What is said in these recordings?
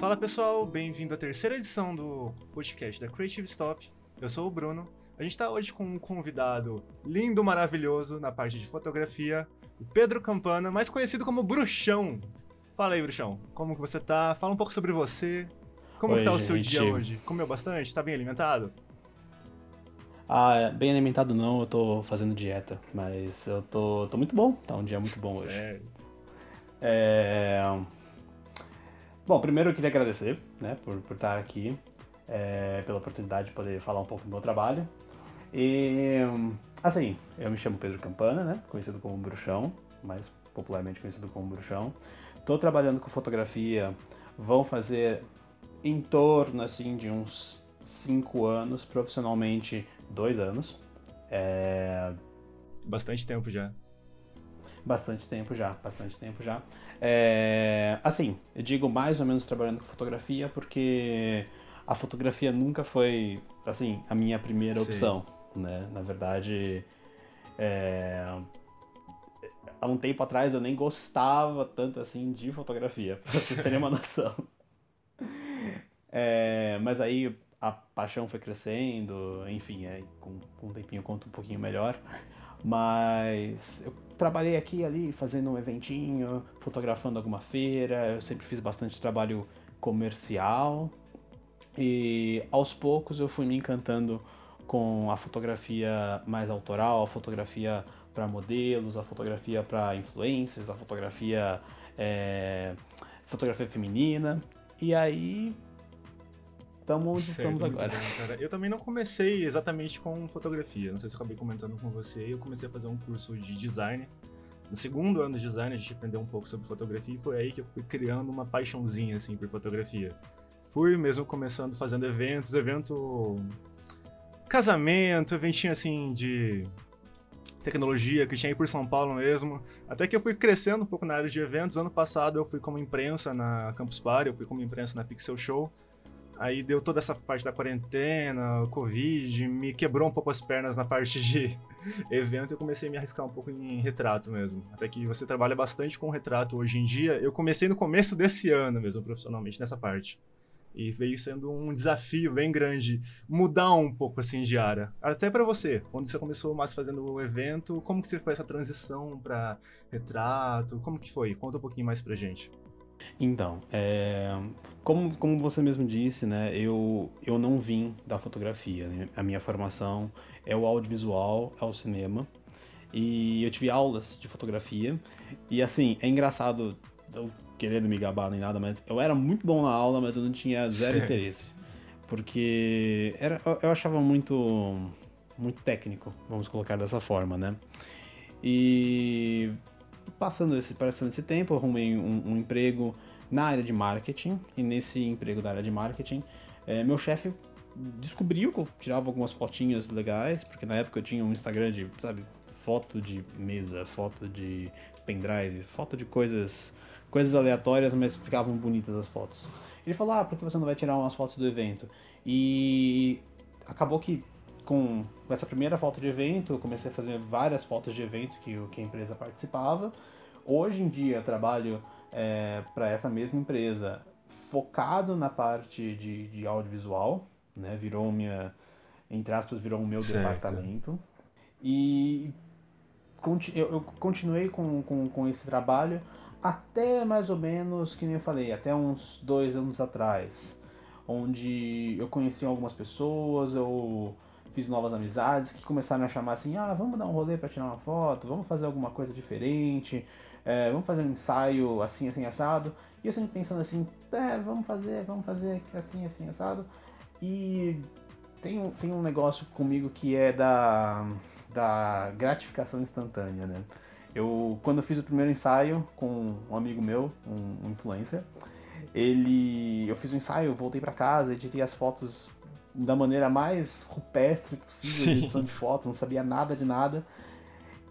Fala pessoal, bem-vindo à terceira edição do podcast da Creative Stop. Eu sou o Bruno. A gente está hoje com um convidado lindo, maravilhoso na parte de fotografia, o Pedro Campana, mais conhecido como Bruxão. Fala aí, Bruxão, como que você tá? Fala um pouco sobre você. Como Oi, que tá o seu gente. dia hoje? Comeu bastante? Tá bem alimentado? Ah, bem alimentado não, eu tô fazendo dieta, mas eu tô, tô muito bom, tá um dia muito bom hoje. Sério. É... Bom, primeiro eu queria agradecer, né, por, por estar aqui, é, pela oportunidade de poder falar um pouco do meu trabalho. E, assim, eu me chamo Pedro Campana, né, conhecido como Bruxão, mais popularmente conhecido como Bruxão. Tô trabalhando com fotografia, vão fazer em torno, assim, de uns 5 anos, profissionalmente, dois anos. É, Bastante tempo já. Bastante tempo já, bastante tempo já. É, assim, eu digo mais ou menos trabalhando com fotografia porque a fotografia nunca foi, assim, a minha primeira opção, né? Na verdade, é, há um tempo atrás eu nem gostava tanto assim de fotografia, pra vocês terem uma noção. É, mas aí a paixão foi crescendo, enfim, aí com, com um tempinho eu conto um pouquinho melhor. Mas eu trabalhei aqui e ali fazendo um eventinho, fotografando alguma feira, eu sempre fiz bastante trabalho comercial. E aos poucos eu fui me encantando com a fotografia mais autoral, a fotografia para modelos, a fotografia para influencers, a fotografia é, fotografia feminina. E aí estamos onde Certo, estamos agora. bem. Eu também não comecei exatamente com fotografia. Não sei se eu acabei comentando com você. Eu comecei a fazer um curso de design. No segundo ano de design, a gente aprendeu um pouco sobre fotografia e foi aí que eu fui criando uma paixãozinha assim por fotografia. Fui mesmo começando fazendo eventos, evento casamento, eventinho assim de tecnologia que tinha aí por São Paulo mesmo. Até que eu fui crescendo um pouco na área de eventos. Ano passado eu fui como imprensa na Campus Party, eu fui como imprensa na Pixel Show. Aí deu toda essa parte da quarentena, Covid, me quebrou um pouco as pernas na parte de evento e eu comecei a me arriscar um pouco em retrato mesmo. Até que você trabalha bastante com retrato hoje em dia. Eu comecei no começo desse ano mesmo, profissionalmente, nessa parte. E veio sendo um desafio bem grande mudar um pouco assim de área. Até pra você, quando você começou mais fazendo o evento, como que você foi essa transição pra retrato? Como que foi? Conta um pouquinho mais pra gente. Então, é, como, como você mesmo disse, né, eu, eu não vim da fotografia. né? A minha formação é o audiovisual, é o cinema. E eu tive aulas de fotografia. E assim, é engraçado, eu querendo me gabar nem nada, mas eu era muito bom na aula, mas eu não tinha zero Sério? interesse. Porque era, eu- achava muito, muito técnico, vamos colocar dessa forma, né? E passando esse, passando esse tempo, eu arrumei um, um emprego na área de marketing. E nesse emprego da área de marketing, eh, meu chefe descobriu que eu tirava algumas fotinhas legais, porque na época eu tinha um Instagram de, sabe, foto de mesa, foto de pendrive, foto de coisas, coisas aleatórias, mas ficavam bonitas as fotos. Ele falou: "Ah, por que você não vai tirar umas fotos do evento?" E acabou que com essa primeira foto de evento, eu comecei a fazer várias fotos de evento que, que a empresa participava. Hoje em dia eu trabalho para essa mesma empresa, focado na parte de, de audiovisual, né? Virou minha, entre aspas, virou o meu Certo. departamento. E eu continuei com, com, com esse trabalho até mais ou menos, que nem eu falei, até uns dois anos atrás, onde eu conheci algumas pessoas, eu fiz novas amizades que começaram a chamar assim, ah, vamos dar um rolê para tirar uma foto, vamos fazer alguma coisa diferente, é, vamos fazer um ensaio assim, assim, assado. E eu sempre pensando assim, é, vamos fazer, vamos fazer assim, assim, assado. E tem, um- tem um negócio comigo que é da, da gratificação instantânea, né? Eu, quando eu fiz o primeiro ensaio com um amigo meu, um, um influencer, ele, eu fiz um ensaio, voltei pra casa, editei as fotos da maneira mais rupestre possível, Sim. edição de fotos, não sabia nada de nada.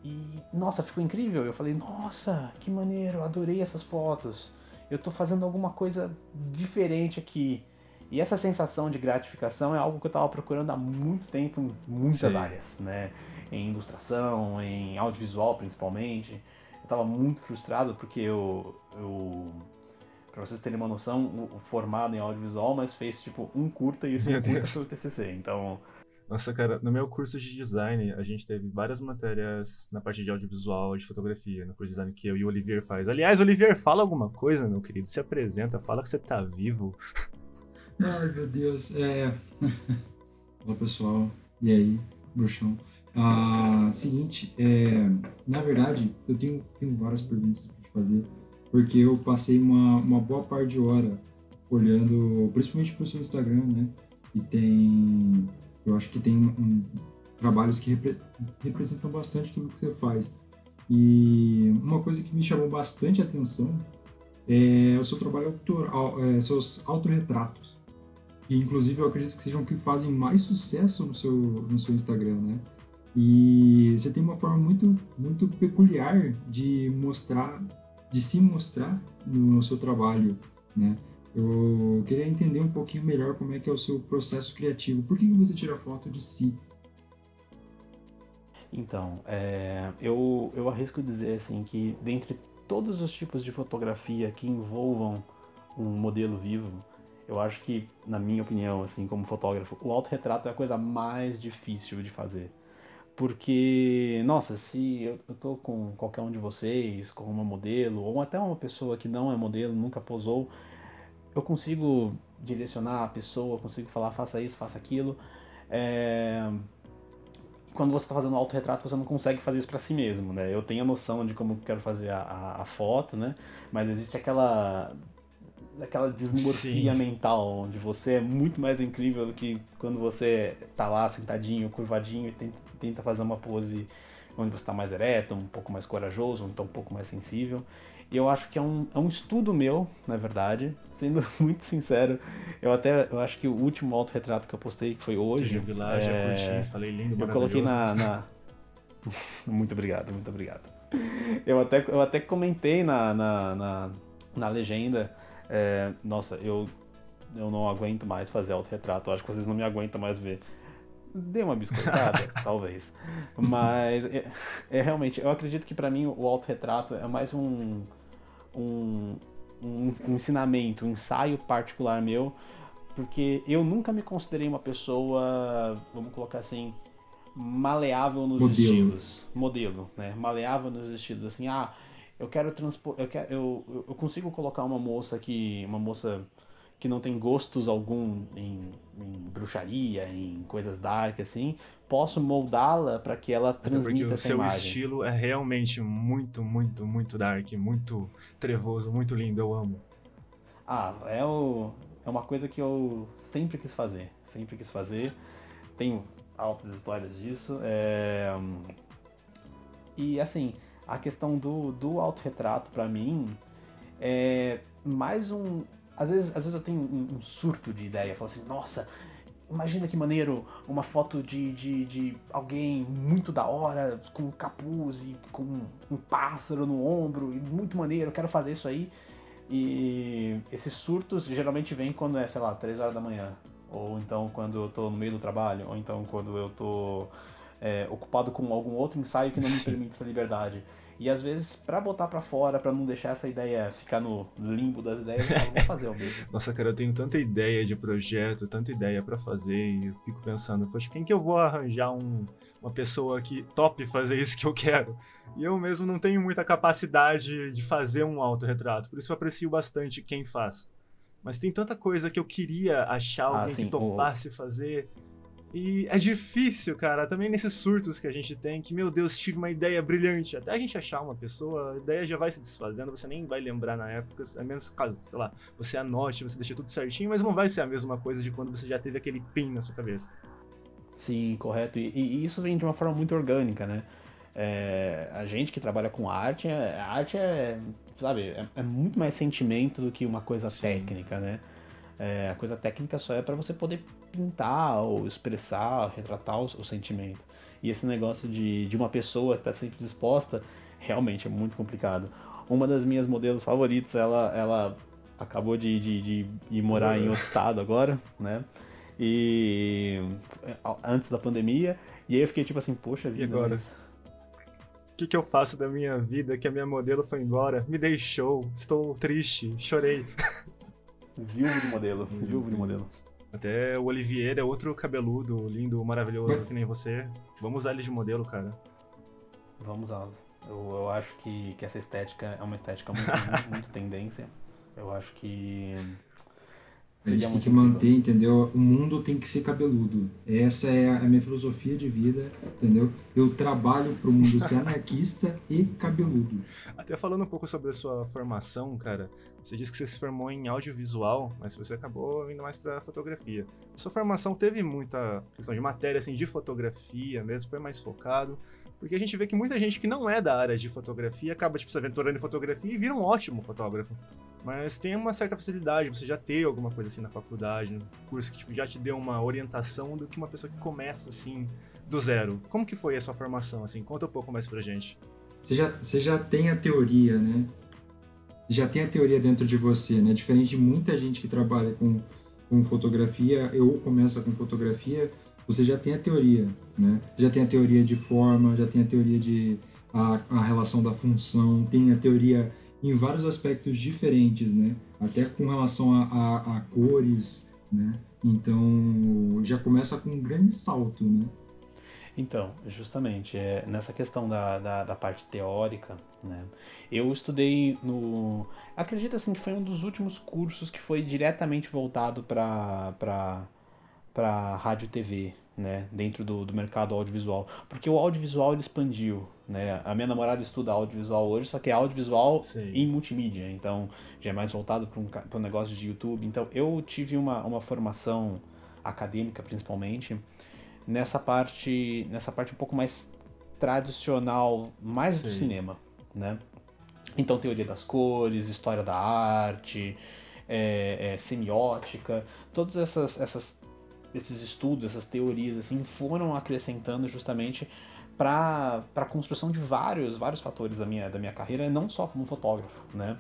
E, nossa, ficou incrível. Eu falei, nossa, que maneiro, adorei essas fotos. Eu tô fazendo alguma coisa diferente aqui. E essa sensação de gratificação é algo que eu tava procurando há muito tempo em muitas Sei. áreas, né? Em ilustração, em audiovisual principalmente. Eu tava muito frustrado porque eu, eu Pra vocês terem uma noção, o, formado em audiovisual, mas fez tipo um curta e esse um curta foi o TCC. Então. Nossa, cara, no meu curso de design, a gente teve várias matérias na parte de audiovisual, de fotografia, no curso de design que eu e o Olivier faz. Aliás, Olivier, fala alguma coisa, meu querido. Se apresenta, fala que você tá vivo. Ai, meu Deus. É. Olá, pessoal. E aí, bruxão? Ah, seguinte, é, na verdade, eu tenho, tenho várias perguntas para te fazer, porque eu passei uma, uma boa parte de hora olhando, principalmente para o seu Instagram, né? E tem, eu acho que tem um, trabalhos que repre, representam bastante aquilo que você faz. E uma coisa que me chamou bastante atenção é o seu trabalho autoral, é, seus autorretratos, que inclusive eu acredito que sejam que fazem mais sucesso no seu, no seu Instagram, né? E você tem uma forma muito, muito peculiar de mostrar, de se mostrar no seu trabalho, né? Eu queria entender um pouquinho melhor como é que é o seu processo criativo. Por que você tira foto de si? Então, é, eu, eu arrisco dizer assim que dentre todos os tipos de fotografia que envolvam um modelo vivo, eu acho que, na minha opinião, assim, como fotógrafo, o autorretrato é a coisa mais difícil de fazer. Porque, nossa, se eu, eu tô com qualquer um de vocês, com uma modelo, ou até uma pessoa que não é modelo, nunca posou, eu consigo direcionar a pessoa, consigo falar, faça isso, faça aquilo. É... Quando você está fazendo autorretrato, você não consegue fazer isso para si mesmo, né? Eu tenho a noção de como quero fazer a, a, foto, né? Mas existe aquela aquela desmorfia Sim. mental, onde você é muito mais incrível do que quando você tá lá sentadinho, curvadinho e tenta tenta fazer uma pose onde você está mais ereto, um pouco mais corajoso, então um pouco mais sensível. E eu acho que é um, é um estudo meu, na verdade, sendo muito sincero. Eu até eu acho que o último autorretrato que eu postei, que foi hoje. Eu vi lá, é... já curti, falei lindo, Eu coloquei na. na... muito obrigado, muito obrigado. Eu até, eu até comentei na, na, na, na legenda. É, nossa, eu, eu não aguento mais fazer autorretrato. Eu acho que vocês não me aguentam mais ver. Dei uma biscoitada, talvez. Mas é, é, realmente, eu acredito que para mim o autorretrato é mais um, um, um, um, ensinamento, um ensaio particular meu, porque eu nunca me considerei uma pessoa, vamos colocar assim, maleável nos modelo. estilos. Modelo, né? Maleável nos estilos, assim, ah, eu quero transpor. Eu, quero, eu, eu consigo colocar uma moça que. Uma moça que não tem gostos algum em, em bruxaria, em coisas dark assim, posso moldá-la para que ela transmita essa o seu imagem. estilo é realmente muito, muito, muito dark, muito trevoso, muito lindo, eu amo. Ah, é, o, é uma coisa que eu sempre quis fazer, sempre quis fazer. Tenho altas histórias disso. É... E assim, a questão do, do autorretrato para mim é mais um, às vezes, às vezes eu tenho um, um surto de ideia, falo assim, nossa, imagina que maneiro uma foto de, de, de alguém muito da hora, com um capuz e com um pássaro no ombro, e muito maneiro, eu quero fazer isso aí. E esses surtos geralmente vêm quando é, sei lá, 3 horas da manhã. Ou então quando eu tô no meio do trabalho, ou então quando eu tô é, ocupado com algum outro ensaio que não me permite essa liberdade. E às vezes, para botar para fora, para não deixar essa ideia ficar no limbo das ideias, eu vou fazer o mesmo. Nossa, cara, eu tenho tanta ideia de projeto, tanta ideia para fazer, e eu fico pensando, poxa, quem que eu vou arranjar um, uma pessoa que top fazer isso que eu quero? E eu mesmo não tenho muita capacidade de fazer um autorretrato, por isso eu aprecio bastante quem faz. Mas tem tanta coisa que eu queria achar ah, alguém ah, que topasse o... fazer. E é difícil, cara, também nesses surtos que a gente tem, que, meu Deus, tive uma ideia brilhante. Até a gente achar uma pessoa, a ideia já vai se desfazendo, você nem vai lembrar na época, a menos caso, sei lá, você anote, você deixa tudo certinho, mas não vai ser a mesma coisa de quando você já teve aquele pin na sua cabeça. Sim, correto. E, e isso vem de uma forma muito orgânica, né? É, a gente que trabalha com arte, é, a arte é, sabe, é, é muito mais sentimento do que uma coisa Sim. técnica, né? É, a coisa técnica só é para você poder pintar ou expressar, retratar o, o, sentimento. E esse negócio de, de uma pessoa estar tá sempre disposta, realmente é muito complicado. Uma das minhas modelos favoritos, ela, ela acabou de, de, de ir morar em outro estado agora, né? E antes da pandemia, e aí eu fiquei tipo assim, poxa vida, e agora? Mas que, que eu faço da minha vida que a minha modelo foi embora? Me deixou, estou triste, chorei. Viúvo de modelo, viúvo de modelo. Até o Olivier é outro cabeludo, lindo, maravilhoso, que nem você. Vamos usar ele de modelo, cara. Vamos usá-lo. Eu, eu acho que, que essa estética é uma estética muito, muito, muito tendência. Eu acho que a gente tem que manter, entendeu? O mundo tem que ser cabeludo. Essa é a minha filosofia de vida, entendeu? Eu trabalho para o mundo ser anarquista e cabeludo. Até falando um pouco sobre a sua formação, cara, você disse que você se formou em audiovisual, mas você acabou indo mais para fotografia. Sua formação teve muita questão de matéria, assim, de fotografia mesmo, foi mais focado. Porque a gente vê que muita gente que não é da área de fotografia acaba, tipo, se aventurando em fotografia e vira um ótimo fotógrafo. Mas tem uma certa facilidade, você já ter alguma coisa assim na faculdade, no curso que tipo, já te deu uma orientação do que uma pessoa que começa assim do zero. Como que foi a sua formação assim? Conta um pouco mais pra gente. Você já, você já tem a teoria, né? Já tem a teoria dentro de você, né? Diferente de muita gente que trabalha com, com fotografia, ou começa com fotografia, você já tem a teoria, né? Já tem a teoria de forma, já tem a teoria de a, a relação da função, tem a teoria em vários aspectos diferentes, né? Até com relação a, a, a cores, né? Então já começa com um grande salto, né? Então, justamente, é, nessa questão da, da, da, parte teórica, né, eu estudei no... Acredito assim que foi um dos últimos cursos que foi diretamente voltado para rádio e TV, né, dentro do, do mercado audiovisual. Porque o audiovisual ele expandiu, né? A minha namorada estuda audiovisual hoje, só que é audiovisual Sim. em multimídia, então já é mais voltado para um, um negócio de YouTube. Então eu tive uma, uma formação acadêmica, principalmente, nessa parte, nessa parte um pouco mais tradicional, mais Sim. do cinema, né? Então teoria das cores, história da arte, é, é, semiótica, todas essas, essas esses estudos, essas teorias, assim, foram acrescentando justamente para a construção de vários, vários fatores da minha, da minha carreira, não só como fotógrafo, né?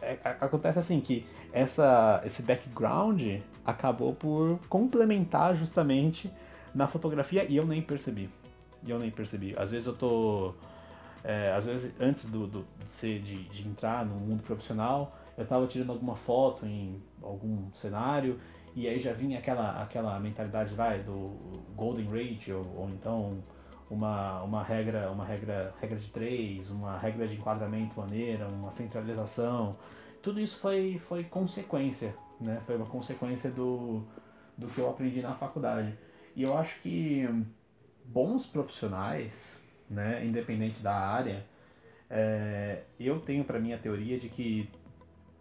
É, acontece assim que essa, esse background acabou por complementar justamente na fotografia e eu nem percebi. E eu nem percebi. Às vezes eu tô. É, às vezes, antes do, do de, ser, de, de entrar no mundo profissional, eu estava tirando alguma foto em algum cenário e aí já vinha aquela, aquela mentalidade, vai, do Golden Ratio, ou então uma, uma regra, uma regra, regra de três, uma regra de enquadramento maneira, uma centralização. Tudo isso foi, foi consequência, né? Foi uma consequência do, do que eu aprendi na faculdade. E eu acho que bons profissionais, né, independente da área, é, eu tenho para mim a teoria de que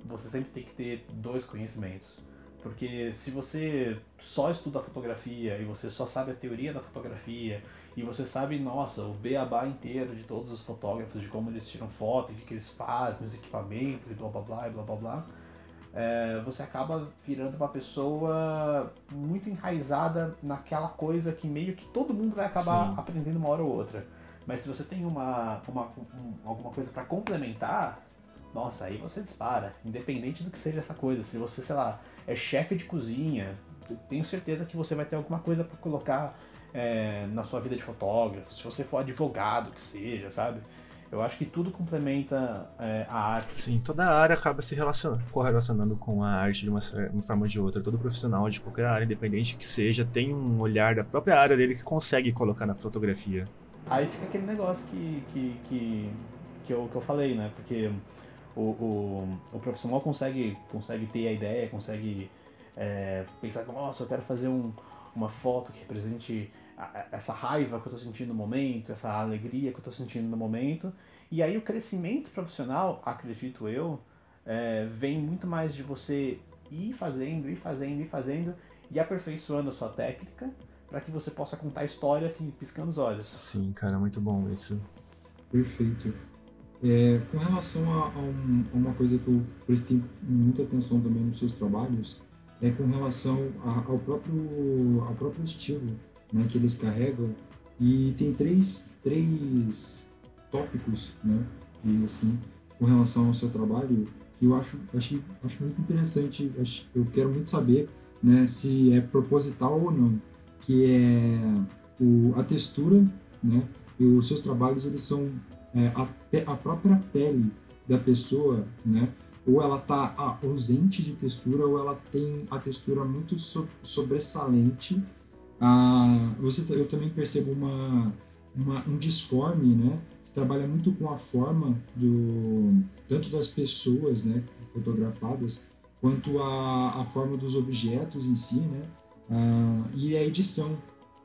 você sempre tem que ter dois conhecimentos. Porque se você só estuda fotografia e você só sabe a teoria da fotografia e você sabe, nossa, o beabá inteiro de todos os fotógrafos, de como eles tiram foto, o que, que eles fazem, os equipamentos e blá blá blá e blá blá blá, é, você acaba virando uma pessoa muito enraizada naquela coisa que meio que todo mundo vai acabar Sim. aprendendo uma hora ou outra. Mas se você tem uma, uma um, alguma coisa para complementar, nossa, aí você dispara, independente do que seja essa coisa. Se você, sei lá, é chefe de cozinha, tenho certeza que você vai ter alguma coisa para colocar é, na sua vida de fotógrafo, se você for advogado, que seja, sabe? Eu acho que tudo complementa é, a arte. Sim, toda área acaba se relacionando, correlacionando com a arte de uma, uma, forma ou de outra. Todo profissional de qualquer área, independente que seja, tem um olhar da própria área dele que consegue colocar na fotografia. Aí fica aquele negócio que, que, que, que, eu, que eu falei, né? Porque o, o, o profissional consegue, consegue ter a ideia, consegue é, pensar, nossa, eu quero fazer um, uma foto que represente essa raiva que eu estou sentindo no momento, essa alegria que eu estou sentindo no momento. E aí o crescimento profissional, acredito eu, é, vem muito mais de você ir fazendo, ir fazendo, ir fazendo e aperfeiçoando a sua técnica para que você possa contar a história assim, piscando os olhos. Sim, cara, muito bom isso. Perfeito. É, com relação a, a, um, a, uma coisa que eu prestei muita atenção também nos seus trabalhos, é com relação a, ao, próprio, ao próprio estilo né, que eles carregam. E tem três, três tópicos, né, e, assim, com relação ao seu trabalho, que eu acho, acho, acho muito interessante, acho, eu quero muito saber né, se é proposital ou não, que é o, a textura, né, e os seus trabalhos eles são é, a, a própria pele da pessoa, né? Ou ela está ausente de textura, ou ela tem a textura muito so, sobressalente. Ah, você, eu também percebo uma, uma, um disforme, né? Você trabalha muito com a forma do tanto das pessoas, né, fotografadas, quanto a, a forma dos objetos em si, né? Ah, e a edição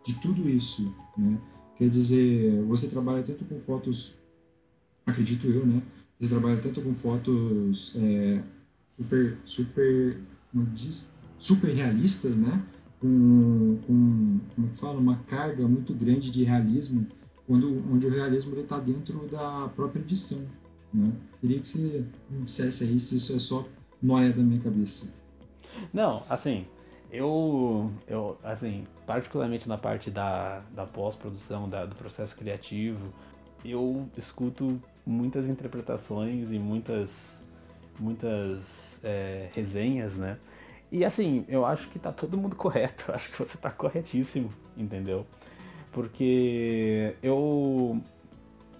de tudo isso, né? Quer dizer, você trabalha tanto com fotos, acredito eu, né? Você trabalha tanto com fotos é, super, super, diz? Super realistas, né? Com, com, como é fala, uma carga muito grande de realismo, quando, onde o realismo está dentro da própria edição, né? Queria que você me dissesse aí se isso é só noia da minha cabeça. Não, assim, eu, eu, assim, particularmente na parte da, da pós-produção, do processo criativo, eu escuto muitas interpretações e muitas, muitas é, resenhas, né? E assim, eu acho que tá todo mundo correto, eu acho que você tá corretíssimo, entendeu? Porque eu,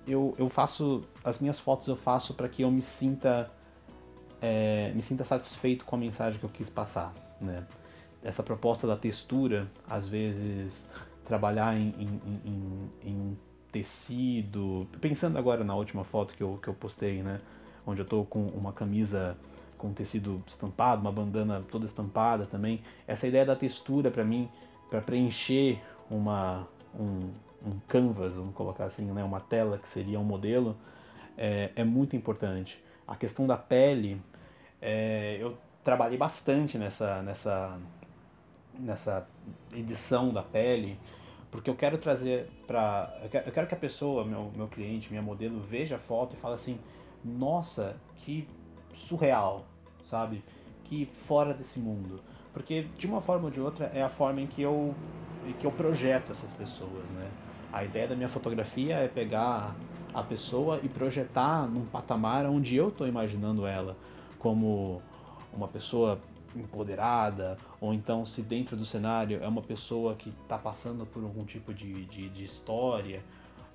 eu, eu faço, as minhas fotos eu faço para que eu me sinta, é, me sinta satisfeito com a mensagem que eu quis passar, né? essa proposta da textura, às vezes trabalhar em, em, em, em tecido. Pensando agora na última foto que eu, que eu postei, né? Onde eu tô com uma camisa com tecido estampado, uma bandana toda estampada também. Essa ideia da textura para mim, para preencher uma, um, um canvas, vamos colocar assim, né? Uma tela que seria um modelo, é, é muito importante. A questão da pele, é, eu trabalhei bastante nessa, nessa, nessa edição da pele, porque eu quero trazer para eu quero que a pessoa, meu, meu cliente, minha modelo veja a foto e fale assim: "Nossa, que surreal", sabe? Que fora desse mundo. Porque de uma forma ou de outra é a forma em que eu em que eu projeto essas pessoas, né? A ideia da minha fotografia é pegar a pessoa e projetar num patamar onde eu estou imaginando ela como uma pessoa empoderada, ou então se dentro do cenário é uma pessoa que está passando por algum tipo de, de, de história.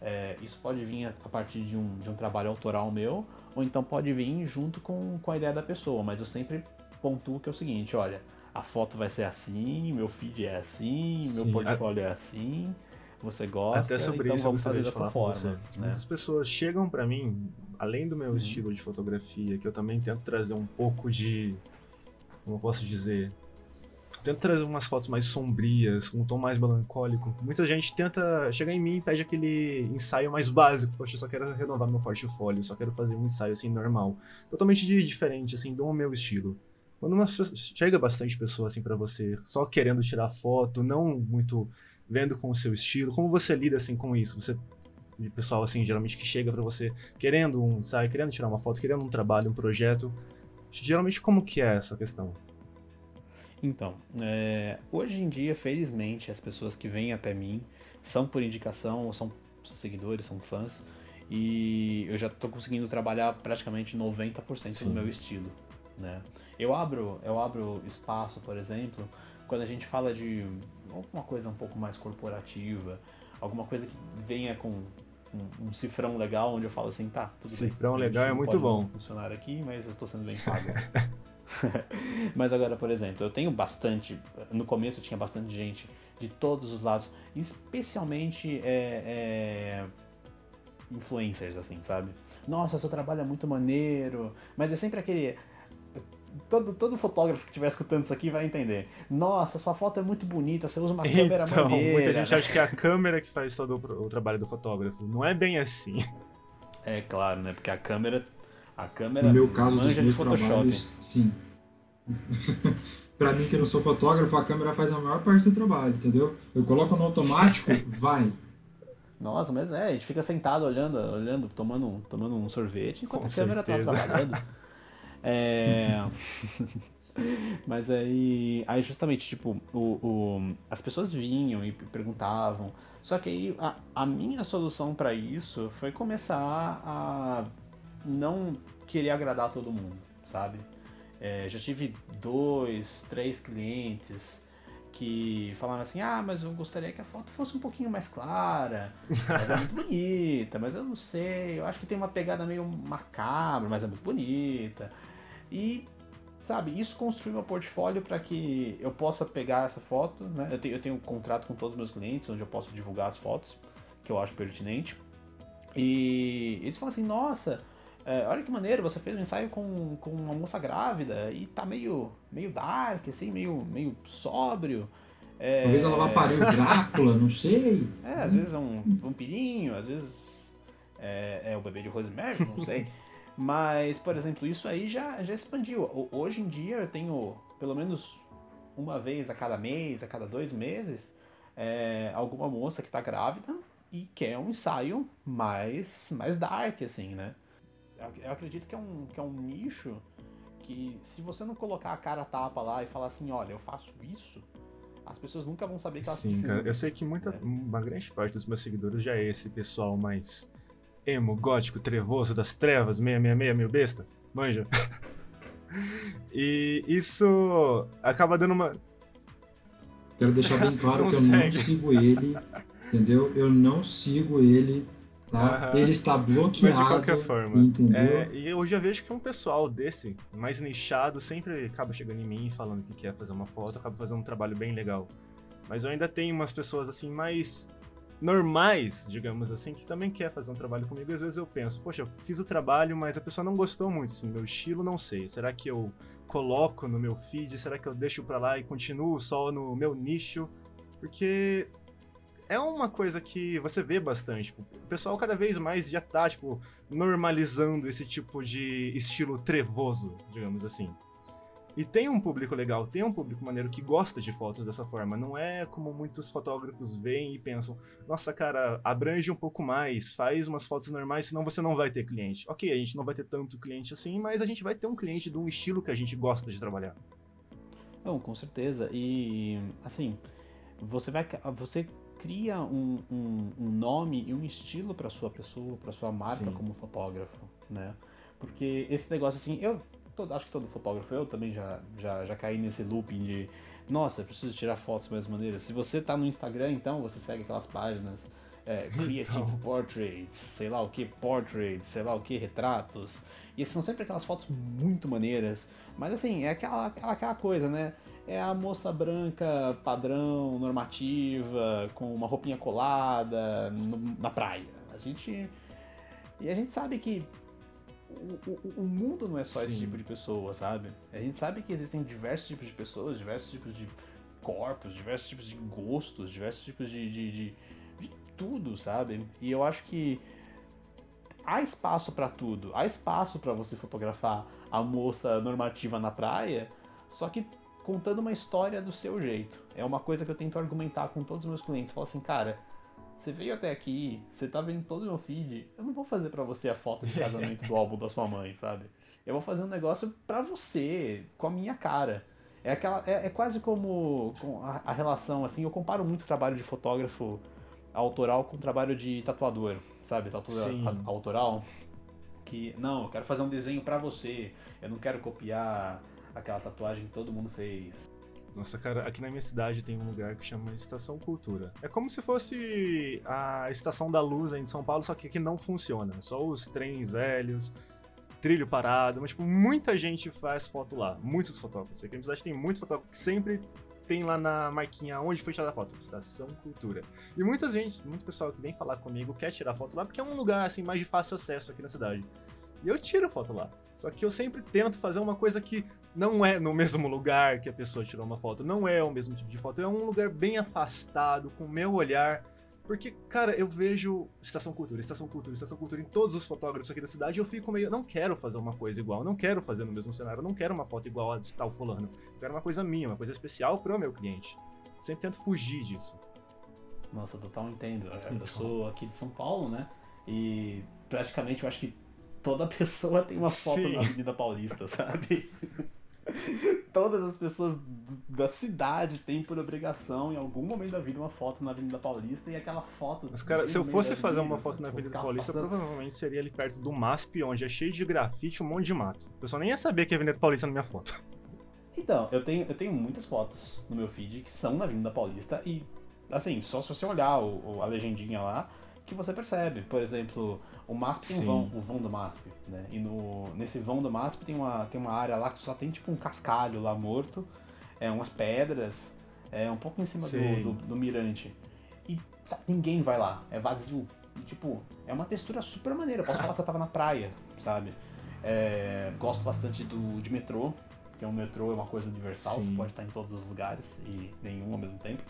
É, isso pode vir a, partir de um, de um trabalho autoral meu, ou então pode vir junto com, com a ideia da pessoa, mas eu sempre pontuo que é o seguinte, olha, a foto vai ser assim, meu feed é assim, Sim, meu portfólio a... é assim, você gosta, Até sobre então isso vamos fazer dessa forma. Né? Muitas pessoas chegam para mim, além do meu uhum. estilo de fotografia, que eu também tento trazer um pouco de como eu posso dizer, tento trazer umas fotos mais sombrias, com um tom mais melancólico. Muita gente tenta chegar em mim e pede aquele ensaio mais básico. Poxa, eu só quero renovar meu portfólio, só quero fazer um ensaio assim normal, totalmente diferente assim do meu estilo. Quando uma, chega bastante pessoa assim para você, só querendo tirar foto, não muito vendo com o seu estilo, como você lida assim com isso? Você pessoal assim geralmente que chega para você querendo um ensaio, querendo tirar uma foto, querendo um trabalho, um projeto, Geralmente, como que é essa questão? Então, é, hoje em dia, felizmente, as pessoas que vêm até mim são por indicação, são seguidores, são fãs, e eu já estou conseguindo trabalhar praticamente 90% Sim. do meu estilo, né? Eu abro, eu abro espaço, por exemplo, quando a gente fala de alguma coisa um pouco mais corporativa, alguma coisa que venha com um, um, cifrão legal onde eu falo assim, tá, tudo cifrão bem. legal é muito bom. funcionar aqui, mas eu estou sendo bem pago. mas agora, por exemplo, eu tenho bastante. No começo eu tinha bastante gente de todos os lados, especialmente é, é, influencers, assim, sabe? Nossa, seu trabalho é muito maneiro, mas é sempre aquele todo, todo fotógrafo que estiver escutando isso aqui vai entender. Nossa, sua foto é muito bonita, você usa uma então, câmera maneira. Muita gente acha que é a câmera que faz todo o, o trabalho do fotógrafo. Não é bem assim. É claro, né? Porque a câmera. A câmera no meu caso dos meus trabalhos, sim. pra mim que não sou fotógrafo, a câmera faz a maior parte do trabalho, entendeu? Eu coloco no automático, vai. Nossa, mas é, a gente fica sentado olhando, olhando, tomando, tomando um sorvete enquanto Com a câmera tá certeza. tá trabalhando. É... Mas aí, aí justamente, tipo, o, o, as pessoas vinham e perguntavam. Só que aí a, a minha solução para isso foi começar a não querer agradar todo mundo, sabe? É, já tive dois, três clientes que falaram assim, ah, mas eu gostaria que a foto fosse um pouquinho mais clara, mas é muito bonita, mas eu não sei, eu acho que tem uma pegada meio macabra, mas é muito bonita. E, sabe, isso construiu meu portfólio para que eu possa pegar essa foto, né? Eu tenho, eu tenho um contrato com todos os meus clientes, onde eu posso divulgar as fotos, que eu acho pertinente. E eles falam assim, nossa, é, olha que maneiro, você fez um ensaio com, com uma moça grávida e tá meio, meio dark, assim, meio, meio sóbrio. É... Talvez ela vá parir o Drácula, não sei. É, às vezes é um vampirinho, às vezes é, é o bebê de Rosemary, não sei. Mas, por exemplo, isso aí já, já expandiu. Hoje em dia eu tenho pelo menos uma vez a cada mês, a cada dois meses, é, alguma moça que tá grávida e quer um ensaio mais, mais dark, assim, né? Eu acredito que é um, que é um nicho que se você não colocar a cara a tapa lá e falar assim, olha, eu faço isso, as pessoas nunca vão saber que elas Sim, precisam. Cara, eu sei que muita, é. uma grande parte dos meus seguidores já é esse pessoal mais emo, gótico, trevoso das trevas, 666, meio besta, manja. e isso acaba dando uma... Quero deixar bem claro que eu não sigo ele, entendeu? Eu não sigo ele Tá? Uhum. Ele está bloqueado. Mas de qualquer forma. Entendeu? É, e eu já vejo que um pessoal desse, mais nichado, sempre acaba chegando em mim falando que quer fazer uma foto, acaba fazendo um trabalho bem legal. Mas eu ainda tenho umas pessoas assim mais normais, digamos assim, que também quer fazer um trabalho comigo. Às vezes eu penso, poxa, eu fiz o trabalho, mas a pessoa não gostou muito, assim, meu estilo não sei. Será que eu coloco no meu feed? Será que eu deixo pra lá e continuo só no meu nicho? Porque é uma coisa que você vê bastante. Tipo, o pessoal cada vez mais já tá, tipo, normalizando esse tipo de estilo trevoso, digamos assim. E tem um público legal, tem um público maneiro que gosta de fotos dessa forma. Não é como muitos fotógrafos veem e pensam: nossa, cara, abrange um pouco mais, faz umas fotos normais, senão você não vai ter cliente. Ok, a gente não vai ter tanto cliente assim, mas a gente vai ter um cliente de um estilo que a gente gosta de trabalhar. Não, com certeza. E, assim, você vai. Você cria um, um, um nome e um estilo para sua pessoa, para sua marca Sim. como fotógrafo, né? Porque esse negócio assim, eu todo, acho que todo fotógrafo, eu também já, já, já caí nesse looping de nossa, preciso tirar fotos mais maneiras. Se você tá no Instagram, então você segue aquelas páginas é, Creative então. Portraits, sei lá o que, Portraits, sei lá o que, retratos. E são sempre aquelas fotos muito maneiras. Mas assim, é aquela, aquela, aquela coisa, né? É a moça branca padrão, normativa, com uma roupinha colada no, na praia. A gente. E a gente sabe que o, o, o mundo não é só Sim. esse tipo de pessoa, sabe? A gente sabe que existem diversos tipos de pessoas, diversos tipos de corpos, diversos tipos de gostos, diversos tipos de, de, de, de tudo, sabe? E eu acho que há espaço para tudo. Há espaço para você fotografar a moça normativa na praia, só que contando uma história do seu jeito. É uma coisa que eu tento argumentar com todos os meus clientes. Falo assim, cara, você veio até aqui, você tá vendo todo o meu feed, eu não vou fazer para você a foto de casamento do álbum da sua mãe, sabe? Eu vou fazer um negócio para você, com a minha cara. É, aquela, é, é quase como a, a, relação, assim, eu comparo muito o trabalho de fotógrafo autoral com o trabalho de tatuador, sabe? Tatuador autoral. Que, não, eu quero fazer um desenho para você, eu não quero copiar aquela tatuagem que todo mundo fez. Nossa, cara, aqui na minha cidade tem um lugar que chama Estação Cultura. É como se fosse a Estação da Luz em São Paulo, só que aqui não funciona. Só os trens velhos, trilho parado, mas tipo, muita gente faz foto lá. Muitos fotógrafos. Aqui na minha cidade tem muitos fotógrafos que sempre tem lá na marquinha onde foi tirada a foto, Estação Cultura. E muita gente, muito pessoal que vem falar comigo quer tirar foto lá porque é um lugar assim mais de fácil acesso aqui na cidade. E eu tiro foto lá. Só que eu sempre tento fazer uma coisa que não é no mesmo lugar que a pessoa tirou uma foto, não é o mesmo tipo de foto, é um lugar bem afastado, com o meu olhar. Porque, cara, eu vejo Estação Cultura, Estação Cultura, Estação Cultura em todos os fotógrafos aqui da cidade e eu fico meio. Não quero fazer uma coisa igual, não quero fazer no mesmo cenário, não quero uma foto igual a de tal fulano. Eu quero uma coisa minha, uma coisa especial para o meu cliente. sempre tento fugir disso. Nossa, total entendo. Eu então. sou aqui de São Paulo, né? E praticamente eu acho que toda pessoa tem uma foto Sim. na Avenida Paulista, sabe? Todas as pessoas da cidade têm por obrigação, em algum momento da vida, uma foto na Avenida Paulista e aquela foto. Mas, cara, se eu fosse fazer uma foto na Avenida Paulista, passando... provavelmente seria ali perto do MASP, onde é cheio de grafite um monte de mato. Eu só nem ia saber que é Avenida Paulista na minha foto. Então, eu tenho, eu tenho muitas fotos no meu feed que são na Avenida Paulista e, assim, só se você olhar o, o- a legendinha lá que você percebe. Por exemplo, o MASP tem um vão, o vão do MASP, né? E no, nesse vão do MASP tem uma, tem uma área lá que só tem tipo um cascalho lá morto, é, umas pedras, é um pouco em cima do, do, do mirante. E sabe, ninguém vai lá, é vazio. E, tipo, é uma textura super maneira. Eu posso falar que eu tava na praia, sabe? É, gosto bastante do, de metrô, porque o metrô é uma coisa universal, Sim. você pode estar em todos os lugares e nenhum ao mesmo tempo.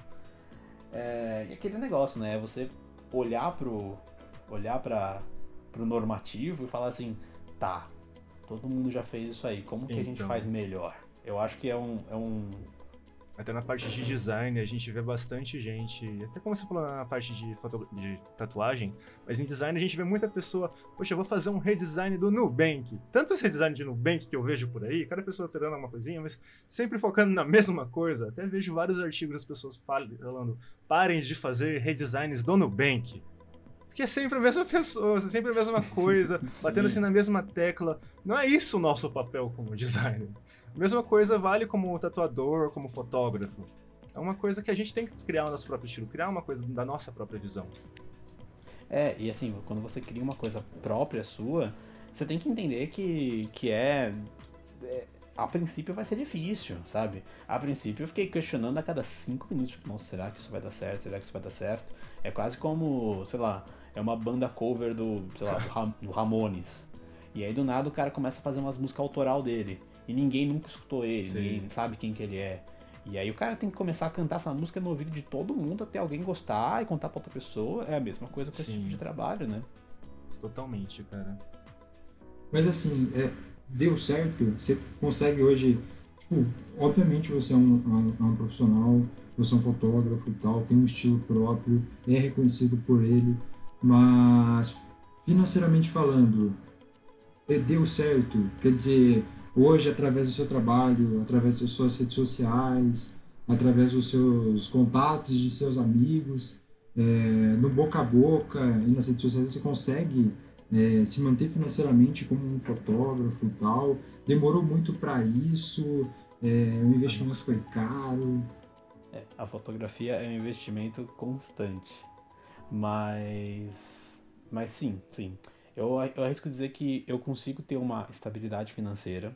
É, e aquele negócio, né? Você olhar pro. olhar para pro normativo e falar assim, tá, todo mundo já fez isso aí, como que a gente Então. faz melhor? Eu acho que é um. É um Até na parte de design, a gente vê bastante gente, até como você falou na parte de, foto, de tatuagem, mas em design a gente vê muita pessoa, poxa, eu vou fazer um redesign do Nubank. Tantos redesign de Nubank que eu vejo por aí, cada pessoa alterando alguma coisinha, mas sempre focando na mesma coisa. Até vejo vários artigos das pessoas fal- falando, parem de fazer redesigns do Nubank. Porque é sempre a mesma pessoa, é sempre a mesma coisa, batendo assim na mesma tecla. Não é isso o nosso papel como designer. Mesma coisa vale como tatuador, como fotógrafo. É uma coisa que a gente tem que criar o nosso próprio estilo, criar uma coisa da nossa própria visão. É, e assim, quando você cria uma coisa própria sua, você tem que entender que, que é, é- A princípio vai ser difícil, sabe? A princípio eu fiquei questionando a cada cinco minutos, tipo, nossa, será que isso vai dar certo? Será que isso vai dar certo? É quase como, sei lá, é uma banda cover do, sei lá, do, do Ramones. E aí do nada o cara começa a fazer umas músicas autoral dele. E ninguém nunca escutou ele, Sim. ninguém sabe quem que ele é. E aí o cara tem que começar a cantar essa música no ouvido de todo mundo até alguém gostar e contar pra outra pessoa. É a mesma coisa com esse Sim. tipo de trabalho, né? Totalmente, cara. Mas assim, é, deu certo, você consegue hoje. Tipo, obviamente você é um, um- um profissional, você é um fotógrafo e tal, tem um estilo próprio, é reconhecido por ele, mas financeiramente falando, é, deu certo. Quer dizer, hoje, através do seu trabalho, através das suas redes sociais, através dos seus contatos de seus amigos, é, no boca a boca e nas redes sociais, você consegue é, se manter financeiramente como um fotógrafo e tal. Demorou muito para isso, é, o investimento foi caro. É, a fotografia é um investimento constante. Mas. Mas sim, sim. Eu, eu arrisco dizer que eu consigo ter uma estabilidade financeira,